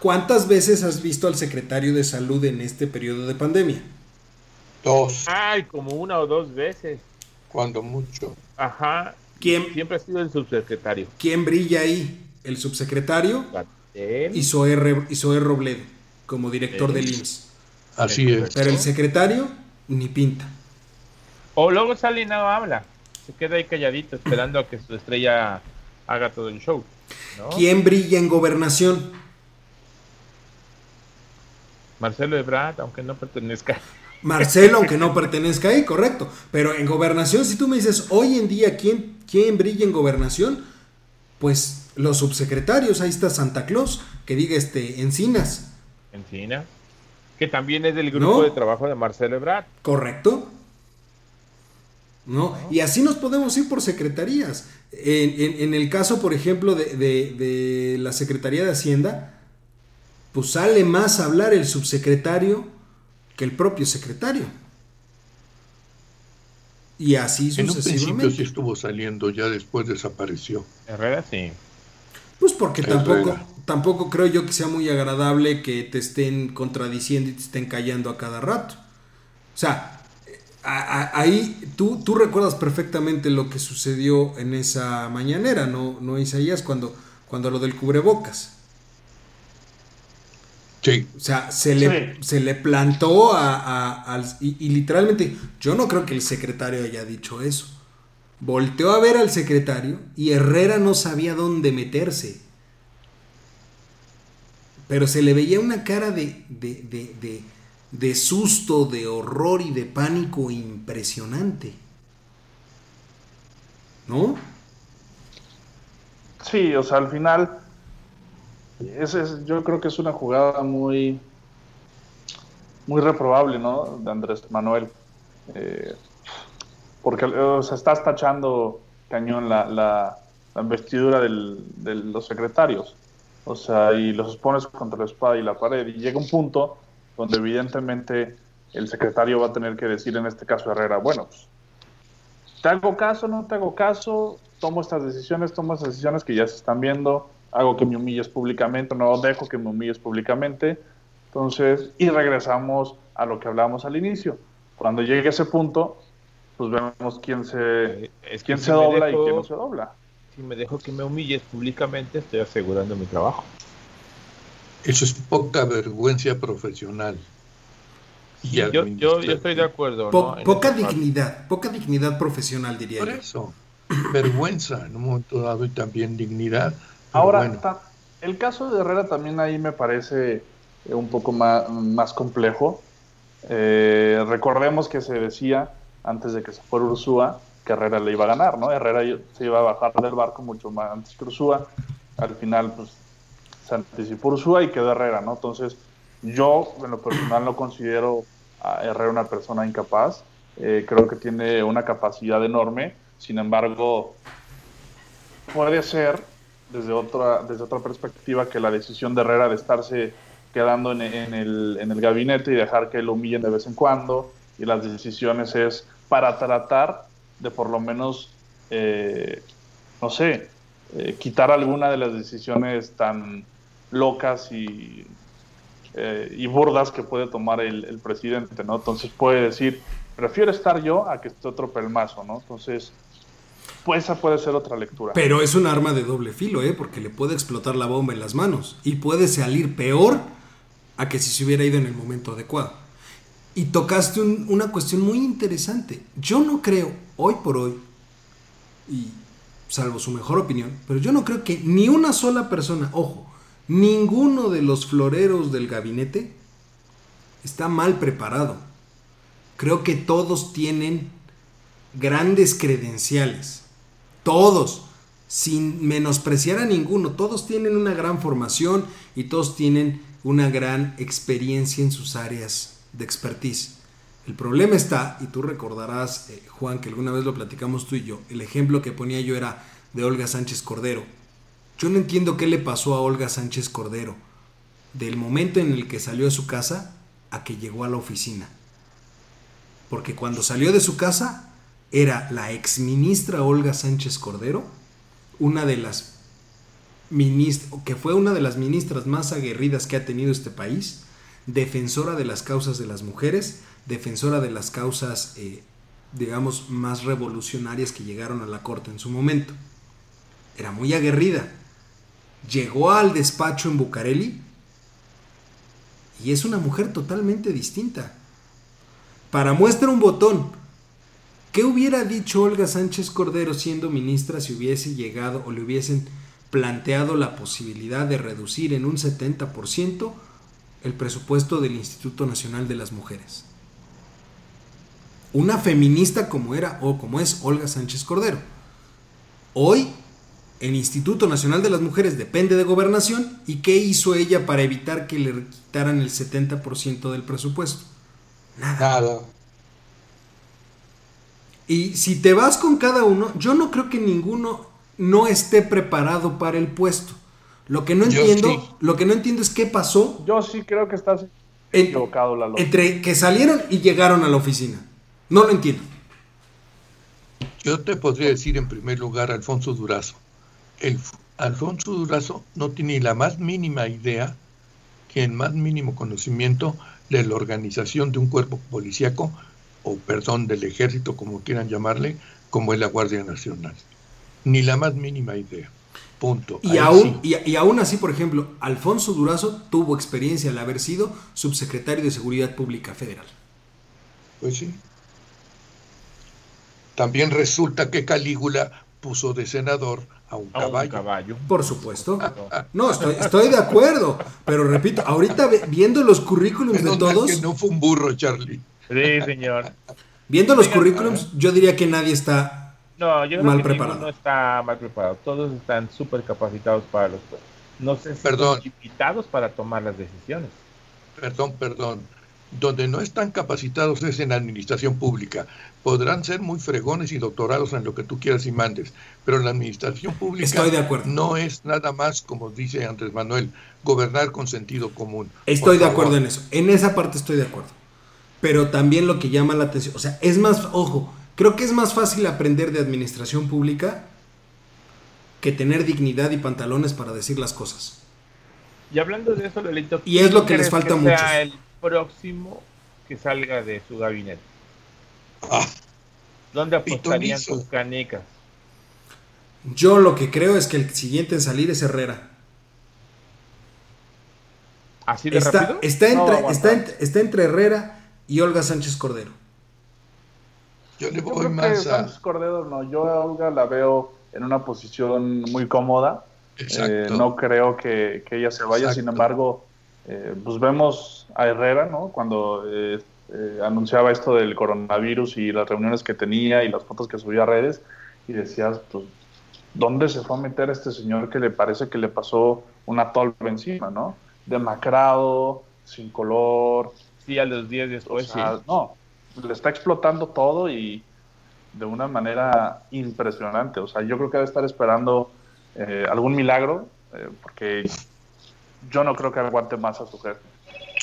Speaker 1: ¿Cuántas veces has visto al secretario de salud en este periodo de pandemia?
Speaker 3: Dos.
Speaker 2: Ay, como una o dos veces.
Speaker 3: Cuando mucho.
Speaker 2: Ajá.
Speaker 1: ¿Quién,
Speaker 2: Siempre ha sido el subsecretario.
Speaker 1: ¿Quién brilla ahí? El subsecretario y Zoé, Robledo, como director del IMSS.
Speaker 3: Así es.
Speaker 1: Pero el secretario, ni pinta.
Speaker 2: O luego sale y no habla. Se queda ahí calladito esperando a que su estrella haga todo el show.
Speaker 1: ¿Quién brilla en gobernación?
Speaker 2: Marcelo Ebrard, aunque no pertenezca.
Speaker 1: Marcelo, aunque no pertenezca ahí, correcto. Pero en gobernación, si tú me dices, hoy en día, ¿quién, quién brilla en gobernación? Pues los subsecretarios, ahí está Santa Claus, que diga este, Encinas.
Speaker 2: Encinas, que también es del grupo de trabajo de Marcelo Ebrard.
Speaker 1: Correcto. ¿No? Y así nos podemos ir por secretarías. En, el caso, por ejemplo, de, de la Secretaría de Hacienda, pues sale más a hablar el subsecretario que el propio secretario. Y así sucesivamente. En un principio
Speaker 3: sí estuvo saliendo, ya después desapareció.
Speaker 2: Herrera sí.
Speaker 1: Pues porque tampoco, tampoco creo yo que sea muy agradable que te estén contradiciendo y te estén callando a cada rato. O sea, ahí tú, tú recuerdas perfectamente lo que sucedió en esa mañanera, ¿no, no Isaías? Cuando, cuando lo del cubrebocas. O sea, se le, se le plantó a, y, literalmente, yo no creo que el secretario haya dicho eso. Volteó a ver al secretario y Herrera no sabía dónde meterse. pero se le veía una cara de, de, de, de, de susto, de horror y de pánico impresionante. ¿No?
Speaker 4: Sí, o sea, al final, ese es, yo creo que es una jugada muy, muy reprobable, ¿no? De Andrés Manuel. Eh, porque o sea, estás tachando cañón la, la, la investidura del, de los secretarios. O sea, y los expones contra la espada y la pared. Y llega un punto donde evidentemente el secretario va a tener que decir, en este caso Herrera, bueno, pues, ¿te hago caso no te hago caso? Tomo estas decisiones, tomo estas decisiones que ya se están viendo, hago que me humilles públicamente, no dejo que me humilles públicamente. Entonces, y regresamos a lo que hablábamos al inicio. Cuando llegue ese punto, pues vemos quién se,
Speaker 2: Es que
Speaker 4: quién
Speaker 2: si
Speaker 4: se dobla y
Speaker 2: dejo-
Speaker 4: quién no se dobla.
Speaker 2: Si me dejo que me humilles públicamente, estoy asegurando mi trabajo.
Speaker 3: Eso es poca vergüenza profesional. Y
Speaker 2: Yo, yo, yo estoy de acuerdo.
Speaker 1: Po-
Speaker 2: ¿no?
Speaker 1: Poca
Speaker 2: esa parte.
Speaker 1: dignidad, poca dignidad profesional, diría
Speaker 3: Por
Speaker 1: yo.
Speaker 3: eso, vergüenza en un momento dado y también dignidad.
Speaker 4: Ahora,
Speaker 3: bueno,
Speaker 4: el caso de Herrera también ahí me parece eh, un poco más, más complejo. Eh, recordemos que se decía, antes de que se fuera Ursúa, que Herrera le iba a ganar, ¿no? Herrera se iba a bajar del barco mucho más antes que Ursúa. Al final, pues, se anticipó Ursúa y quedó Herrera, ¿no? Entonces, yo, en lo personal, no considero a Herrera una persona incapaz. Eh, creo que tiene una capacidad enorme. Sin embargo, puede ser desde otra, desde otra perspectiva que la decisión de Herrera de estarse quedando en, en el, en el gabinete y dejar que lo humillen de vez en cuando y las decisiones es para tratar de por lo menos, eh, no sé, eh, quitar alguna de las decisiones tan locas y, eh, y burdas que puede tomar el, el presidente, ¿no? Entonces puede decir, prefiero estar yo a que esté otro pelmazo, ¿no? Entonces, pues esa puede ser otra lectura.
Speaker 1: Pero es un arma de doble filo, ¿eh? Porque le puede explotar la bomba en las manos. Y puede salir peor a que si se hubiera ido en el momento adecuado. Y tocaste un- una cuestión muy interesante. Yo no creo, hoy por hoy, y salvo su mejor opinión, pero yo no creo que ni una sola persona, ojo, ninguno de los floreros del gabinete está mal preparado. Creo que todos tienen grandes credenciales. Todos, sin menospreciar a ninguno, todos tienen una gran formación y todos tienen una gran experiencia en sus áreas de expertise. El problema está, y tú recordarás, eh, Juan, que alguna vez lo platicamos tú y yo, el ejemplo que ponía yo era de Olga Sánchez Cordero. Yo no entiendo qué le pasó a Olga Sánchez Cordero del momento en el que salió de su casa a que llegó a la oficina. Porque cuando salió de su casa era la exministra Olga Sánchez Cordero, una de las que fue una de las ministras más aguerridas que ha tenido este país, defensora de las causas de las mujeres, defensora de las causas, eh, digamos, más revolucionarias que llegaron a la corte en su momento. Era muy aguerrida. Llegó al despacho en Bucareli y es una mujer totalmente distinta. Para muestra un botón, ¿qué hubiera dicho Olga Sánchez Cordero siendo ministra si hubiese llegado o le hubiesen planteado la posibilidad de reducir en un 70% el presupuesto del Instituto Nacional de las Mujeres? Una feminista como era o como es Olga Sánchez Cordero. Hoy el Instituto Nacional de las Mujeres depende de gobernación y ¿qué hizo ella para evitar que le quitaran el 70% del presupuesto? Nada.
Speaker 3: Nada.
Speaker 1: Y si te vas con cada uno, yo no creo que ninguno no esté preparado para el puesto. Lo que no entiendo,
Speaker 3: sí.
Speaker 1: lo que no entiendo es qué pasó
Speaker 4: Yo sí creo que estás
Speaker 1: en-
Speaker 4: equivocado, Lalo.
Speaker 1: entre que salieron y llegaron a la oficina. No lo entiendo.
Speaker 3: Yo te podría decir en primer lugar Alfonso Durazo. El, Alfonso Durazo no tiene ni la más mínima idea, que el más mínimo conocimiento de la organización de un cuerpo policíaco, o perdón, del ejército, como quieran llamarle, como es la Guardia Nacional. Ni la más mínima idea. Punto.
Speaker 1: Y
Speaker 3: Ahí
Speaker 1: aún,
Speaker 3: sí.
Speaker 1: y, y aún así, por ejemplo, Alfonso Durazo tuvo experiencia al haber sido subsecretario de Seguridad Pública Federal.
Speaker 3: Pues sí. También resulta que Calígula puso de senador a un,
Speaker 2: A un
Speaker 3: caballo.
Speaker 2: caballo.
Speaker 1: Por supuesto. No, estoy, estoy de acuerdo. Pero repito, ahorita viendo los currículums de
Speaker 3: Menos
Speaker 1: todos,
Speaker 3: que no fue un burro, Charlie.
Speaker 2: Sí, señor.
Speaker 1: viendo los
Speaker 2: Oigan,
Speaker 1: currículums, yo diría que nadie está.
Speaker 2: No, yo creo
Speaker 1: Mal
Speaker 2: que
Speaker 1: preparado.
Speaker 2: ninguno está mal preparado. Todos están súper capacitados para los puestos. No sé si
Speaker 3: Perdón.
Speaker 2: son invitados para tomar las decisiones.
Speaker 3: Perdón, perdón. Donde no están capacitados es en administración pública. Podrán ser muy fregones y doctorados en lo que tú quieras y mandes, pero la administración pública
Speaker 1: Estoy de acuerdo.
Speaker 3: no es nada más, como dice Andrés Manuel, gobernar con sentido común.
Speaker 1: Estoy de acuerdo en eso. En esa parte estoy de acuerdo. Pero también lo que llama la atención, o sea, es más, ojo, creo que es más fácil aprender de administración pública que tener dignidad y pantalones para decir las cosas.
Speaker 2: Y hablando de eso, Lelito,
Speaker 1: Y es lo que
Speaker 2: ¿quién
Speaker 1: les falta
Speaker 2: sea el próximo que salga de su gabinete?
Speaker 3: Ah,
Speaker 2: ¿Dónde apostarían tus canicas?
Speaker 1: Yo lo que creo es que el siguiente en salir es Herrera.
Speaker 2: ¿Así de
Speaker 1: Está,
Speaker 2: rápido?
Speaker 1: está,
Speaker 4: No
Speaker 1: entre, está,
Speaker 4: aguantar.
Speaker 1: ent- está entre Herrera y Olga Sánchez Cordero.
Speaker 3: yo le
Speaker 4: Yo
Speaker 3: voy
Speaker 4: creo que
Speaker 3: más a...
Speaker 4: Sánchez Cordero no, yo a Olga la veo en una posición muy cómoda.
Speaker 3: Exacto.
Speaker 4: Eh, no creo que, que ella se vaya, sin embargo, eh, pues vemos a Herrera, ¿no? Cuando eh, eh, anunciaba esto del coronavirus y las reuniones que tenía y las fotos que subía a redes, y decías, pues, ¿dónde se fue a meter este señor que le parece que le pasó una tolva encima, ¿no? Demacrado, sin color,
Speaker 2: Sí, a los 10
Speaker 4: o
Speaker 2: después,
Speaker 4: sea,
Speaker 2: sí.
Speaker 4: no, le está explotando todo y de una manera impresionante. O sea, yo creo que debe estar esperando eh, algún milagro, eh, porque yo no creo que aguante más a su jefe.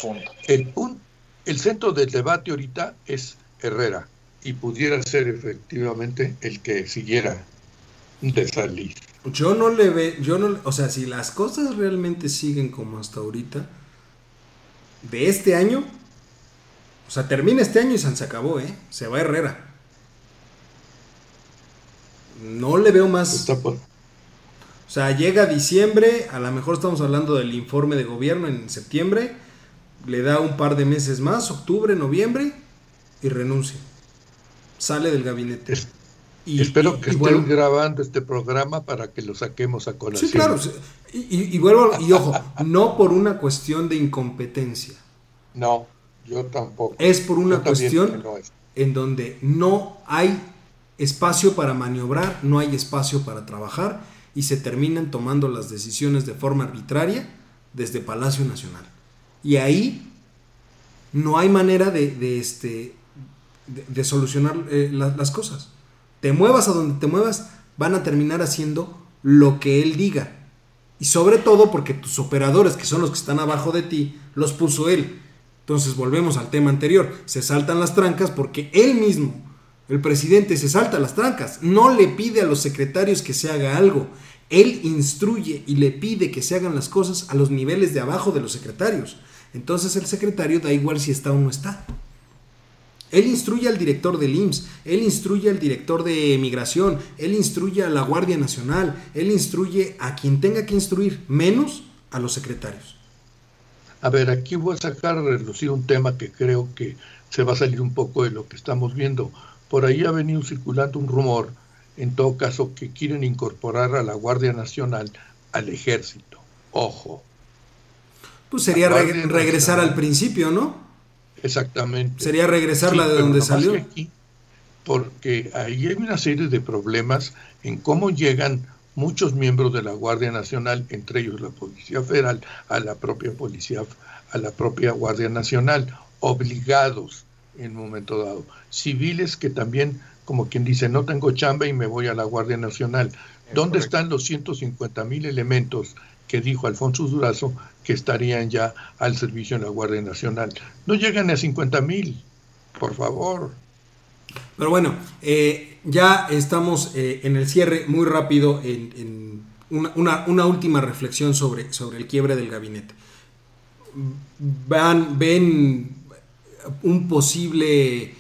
Speaker 4: Punto.
Speaker 3: El, pun- el centro del debate ahorita es Herrera y pudiera ser efectivamente el que siguiera de salir.
Speaker 1: Yo no le ve, yo no, o sea, si las cosas realmente siguen como hasta ahorita, de este año, o sea, termina este año y se acabó, ¿eh? Se va Herrera. No le veo más.
Speaker 3: Está por-
Speaker 1: O sea, llega diciembre, a lo mejor estamos hablando del informe de gobierno en septiembre, le da un par de meses más, octubre, noviembre, y renuncia. Sale del gabinete.
Speaker 3: Es-
Speaker 1: Y-
Speaker 3: Espero
Speaker 1: y-
Speaker 3: que
Speaker 1: y
Speaker 3: estén grabando este programa para que lo saquemos a colación.
Speaker 1: Sí, claro. y vuelvo, y ojo, no por una cuestión de incompetencia,
Speaker 3: No, yo tampoco.
Speaker 1: es por una
Speaker 3: Yo
Speaker 1: cuestión
Speaker 3: no
Speaker 1: en donde no hay espacio para maniobrar, no hay espacio para trabajar y se terminan tomando las decisiones de forma arbitraria desde Palacio Nacional. Y ahí no hay manera de, de, este, de, de solucionar eh, la- las cosas. Te muevas a donde te muevas, van a terminar haciendo lo que él diga. Y sobre todo porque tus operadores, que son los que están abajo de ti, los puso él. Entonces volvemos al tema anterior. Se saltan las trancas porque él mismo, el presidente, se salta las trancas. No le pide a los secretarios que se haga algo. Él instruye y le pide que se hagan las cosas a los niveles de abajo de los secretarios. Entonces el secretario da igual si está o no está. Él instruye al director del IMSS, él instruye al director de migración, él instruye a la Guardia Nacional, él instruye a quien tenga que instruir, menos a los secretarios.
Speaker 3: A ver, aquí voy a sacar a relucir un tema que creo que se va a salir un poco de lo que estamos viendo. Por ahí ha venido circulando un rumor, en todo caso, que quieren incorporar a la Guardia Nacional al ejército. Ojo,
Speaker 1: Pues sería reg- regresar
Speaker 3: Nacional.
Speaker 1: al principio, ¿no?
Speaker 3: exactamente.
Speaker 1: Sería regresarla
Speaker 3: Sí,
Speaker 1: de donde salió.
Speaker 3: aquí, porque ahí hay una serie de problemas en cómo llegan muchos miembros de la Guardia Nacional, entre ellos la Policía Federal, a la propia Policía, a la propia Guardia Nacional, obligados en un momento dado. Civiles que también, como quien dice, no tengo chamba y me voy a la Guardia Nacional. ¿Dónde
Speaker 2: correcto.
Speaker 3: están los 150 mil elementos que dijo Alfonso Durazo que estarían ya al servicio en la Guardia Nacional? No llegan a 50 mil, por favor.
Speaker 1: Pero bueno, eh, ya estamos eh, en el cierre muy rápido en, en una, una- una última reflexión sobre, sobre el quiebre del gabinete. Van, ¿Ven un posible eh,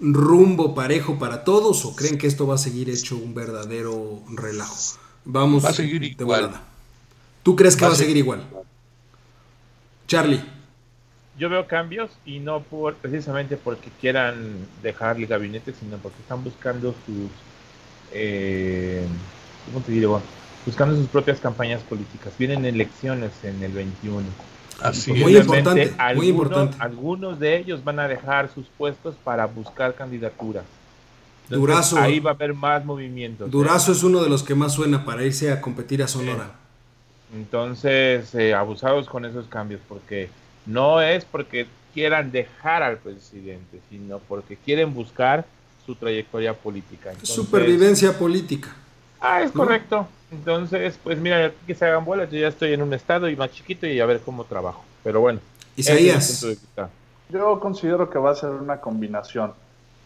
Speaker 1: rumbo parejo para todos o creen que esto va a seguir hecho un verdadero relajo? Vamos
Speaker 3: Va a seguir
Speaker 1: de
Speaker 3: igual.
Speaker 1: volada. ¿Tú crees que va, a seguir igual? Charlie.
Speaker 2: Yo veo cambios y no por precisamente porque quieran dejar el gabinete, sino porque están buscando sus eh, ¿cómo te digo? buscando sus propias campañas políticas. Vienen elecciones en el 21.
Speaker 3: Así
Speaker 1: Muy importante,
Speaker 2: algunos,
Speaker 1: muy importante.
Speaker 2: algunos de ellos van a dejar sus puestos para buscar candidaturas. Entonces,
Speaker 1: Durazo.
Speaker 2: Ahí va a haber más movimientos. ¿eh?
Speaker 1: Durazo es uno de los que más suena para irse a competir a Sonora.
Speaker 2: Entonces, eh, abusados con esos cambios, porque no es porque quieran dejar al presidente, sino porque quieren buscar su trayectoria política. Entonces,
Speaker 1: Supervivencia política.
Speaker 2: Ah, es
Speaker 1: ¿no?
Speaker 2: correcto. Entonces, pues mira, que se hagan bolas, yo ya estoy en un estado y más chiquito y a ver cómo trabajo. Pero bueno,
Speaker 1: Isaías.
Speaker 4: Yo considero que va a ser una combinación.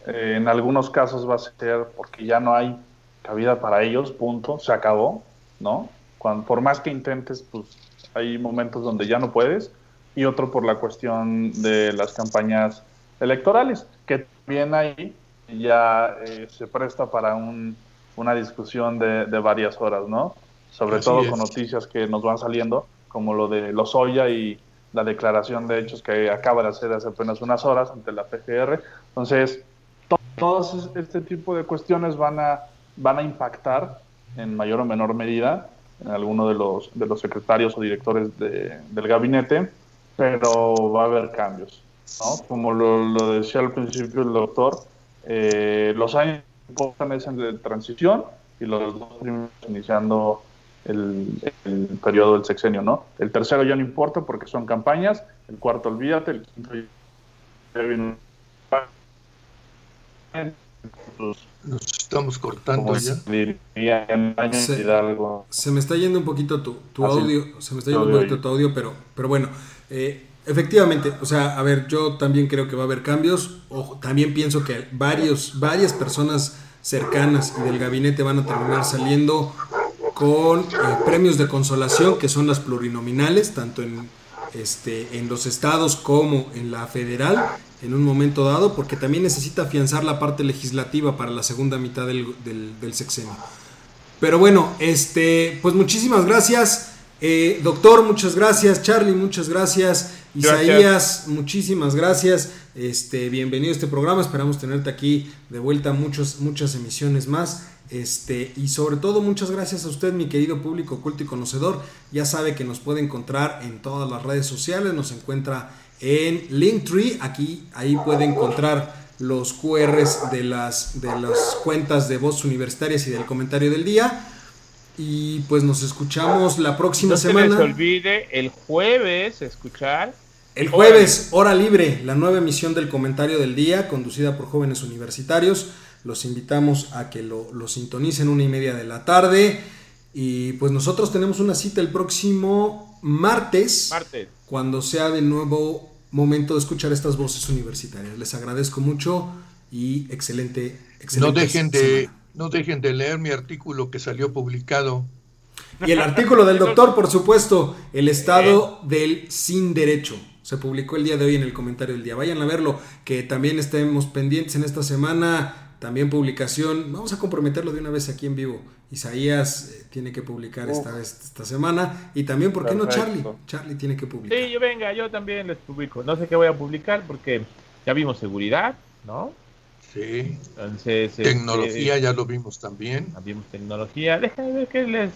Speaker 4: Eh, en algunos casos va a ser porque ya no hay cabida para ellos, punto, se acabó, ¿no? Cuando, por más que intentes, pues hay momentos donde ya no puedes. Y otro por la cuestión de las campañas electorales, que también ahí ya eh, se presta para un, una discusión de, de varias horas, ¿no? Sobre
Speaker 3: Así
Speaker 4: todo
Speaker 3: es.
Speaker 4: con noticias que nos van saliendo, como lo de Lozoya y la declaración de hechos que acaba de hacer hace apenas unas horas ante la PGR. Entonces, to- todos es- este tipo de cuestiones van a, van a impactar en mayor o menor medida en alguno de los, de los secretarios o directores de- del gabinete, pero va a haber cambios. ¿no? Como lo, lo decía al principio el doctor, eh, los años importan es de transición y los dos primeros iniciando el, periodo del sexenio, ¿no? El tercero ya no importa porque son campañas, el cuarto olvídate, el quinto ya viene-
Speaker 3: Nos estamos cortando ya.
Speaker 4: se diría
Speaker 1: me está yendo un poquito tu, tu
Speaker 4: Ah, sí.
Speaker 1: audio, se me está yendo un poquito tu audio, pero, pero bueno, eh, efectivamente, o sea, a ver, yo también creo que va a haber cambios, ojo, también pienso que varios, varias personas cercanas y del gabinete van a terminar saliendo con eh, premios de consolación, que son las plurinominales, tanto en, este, en los estados como en la federal, en un momento dado, porque también necesita afianzar la parte legislativa para la segunda mitad del, del, del sexenio. Pero bueno, este, pues muchísimas gracias. Eh, doctor, muchas gracias. Charlie, muchas gracias.
Speaker 2: Gracias.
Speaker 1: Isaías, muchísimas gracias. Este, bienvenido a este programa. Esperamos tenerte aquí de vuelta muchos, muchas emisiones más. Este, y sobre todo, muchas gracias a usted, mi querido público culto y conocedor. Ya sabe que nos puede encontrar en todas las redes sociales. Nos encuentra en Linktree. Aquí, ahí puede encontrar los QRs de las, de las cuentas de voz universitarias y del comentario del día. Y pues nos escuchamos la próxima
Speaker 2: No se les
Speaker 1: semana.
Speaker 2: olvide el jueves escuchar.
Speaker 1: El jueves, hora libre, la nueva emisión del comentario del día, conducida por jóvenes universitarios. Los invitamos a que lo, lo sintonicen una y media de la tarde. Y pues nosotros tenemos una cita el próximo martes,
Speaker 2: Martes.
Speaker 1: cuando sea de nuevo momento de escuchar estas voces universitarias. Les agradezco mucho y excelente,
Speaker 3: No
Speaker 1: excelente
Speaker 3: dejen de,
Speaker 1: semana.
Speaker 3: no dejen de leer mi artículo que salió publicado.
Speaker 1: Y el artículo del doctor, por supuesto, el estado del sin derecho. Se publicó el día de hoy en el comentario del día. Vayan a verlo, que también estemos pendientes en esta semana. También publicación. Vamos a comprometerlo de una vez aquí en vivo. Isaías eh, tiene que publicar esta
Speaker 4: Uf.
Speaker 1: vez esta semana. Y también, ¿por qué no Charlie? Charlie tiene que publicar.
Speaker 2: Sí, yo venga, yo también les publico. No sé qué voy a publicar porque ya vimos seguridad, ¿no?
Speaker 3: Sí.
Speaker 2: Entonces, este,
Speaker 3: Tecnología ya lo vimos también.
Speaker 2: Ah, Vimos tecnología. Déjame ver qué les.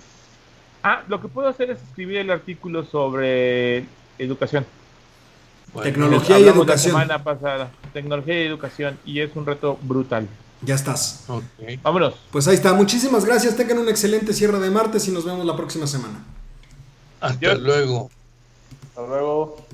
Speaker 2: Ah, lo que puedo hacer es escribir el artículo sobre educación.
Speaker 3: Bueno,
Speaker 1: Tecnología y educación.
Speaker 2: La semana pasada. Tecnología y educación. Y es un reto brutal.
Speaker 1: Ya estás.
Speaker 3: ok.
Speaker 2: Vámonos.
Speaker 1: Pues ahí está. Muchísimas gracias. Tengan un excelente cierre de martes y nos vemos la próxima semana.
Speaker 3: Hasta luego.
Speaker 4: Hasta luego.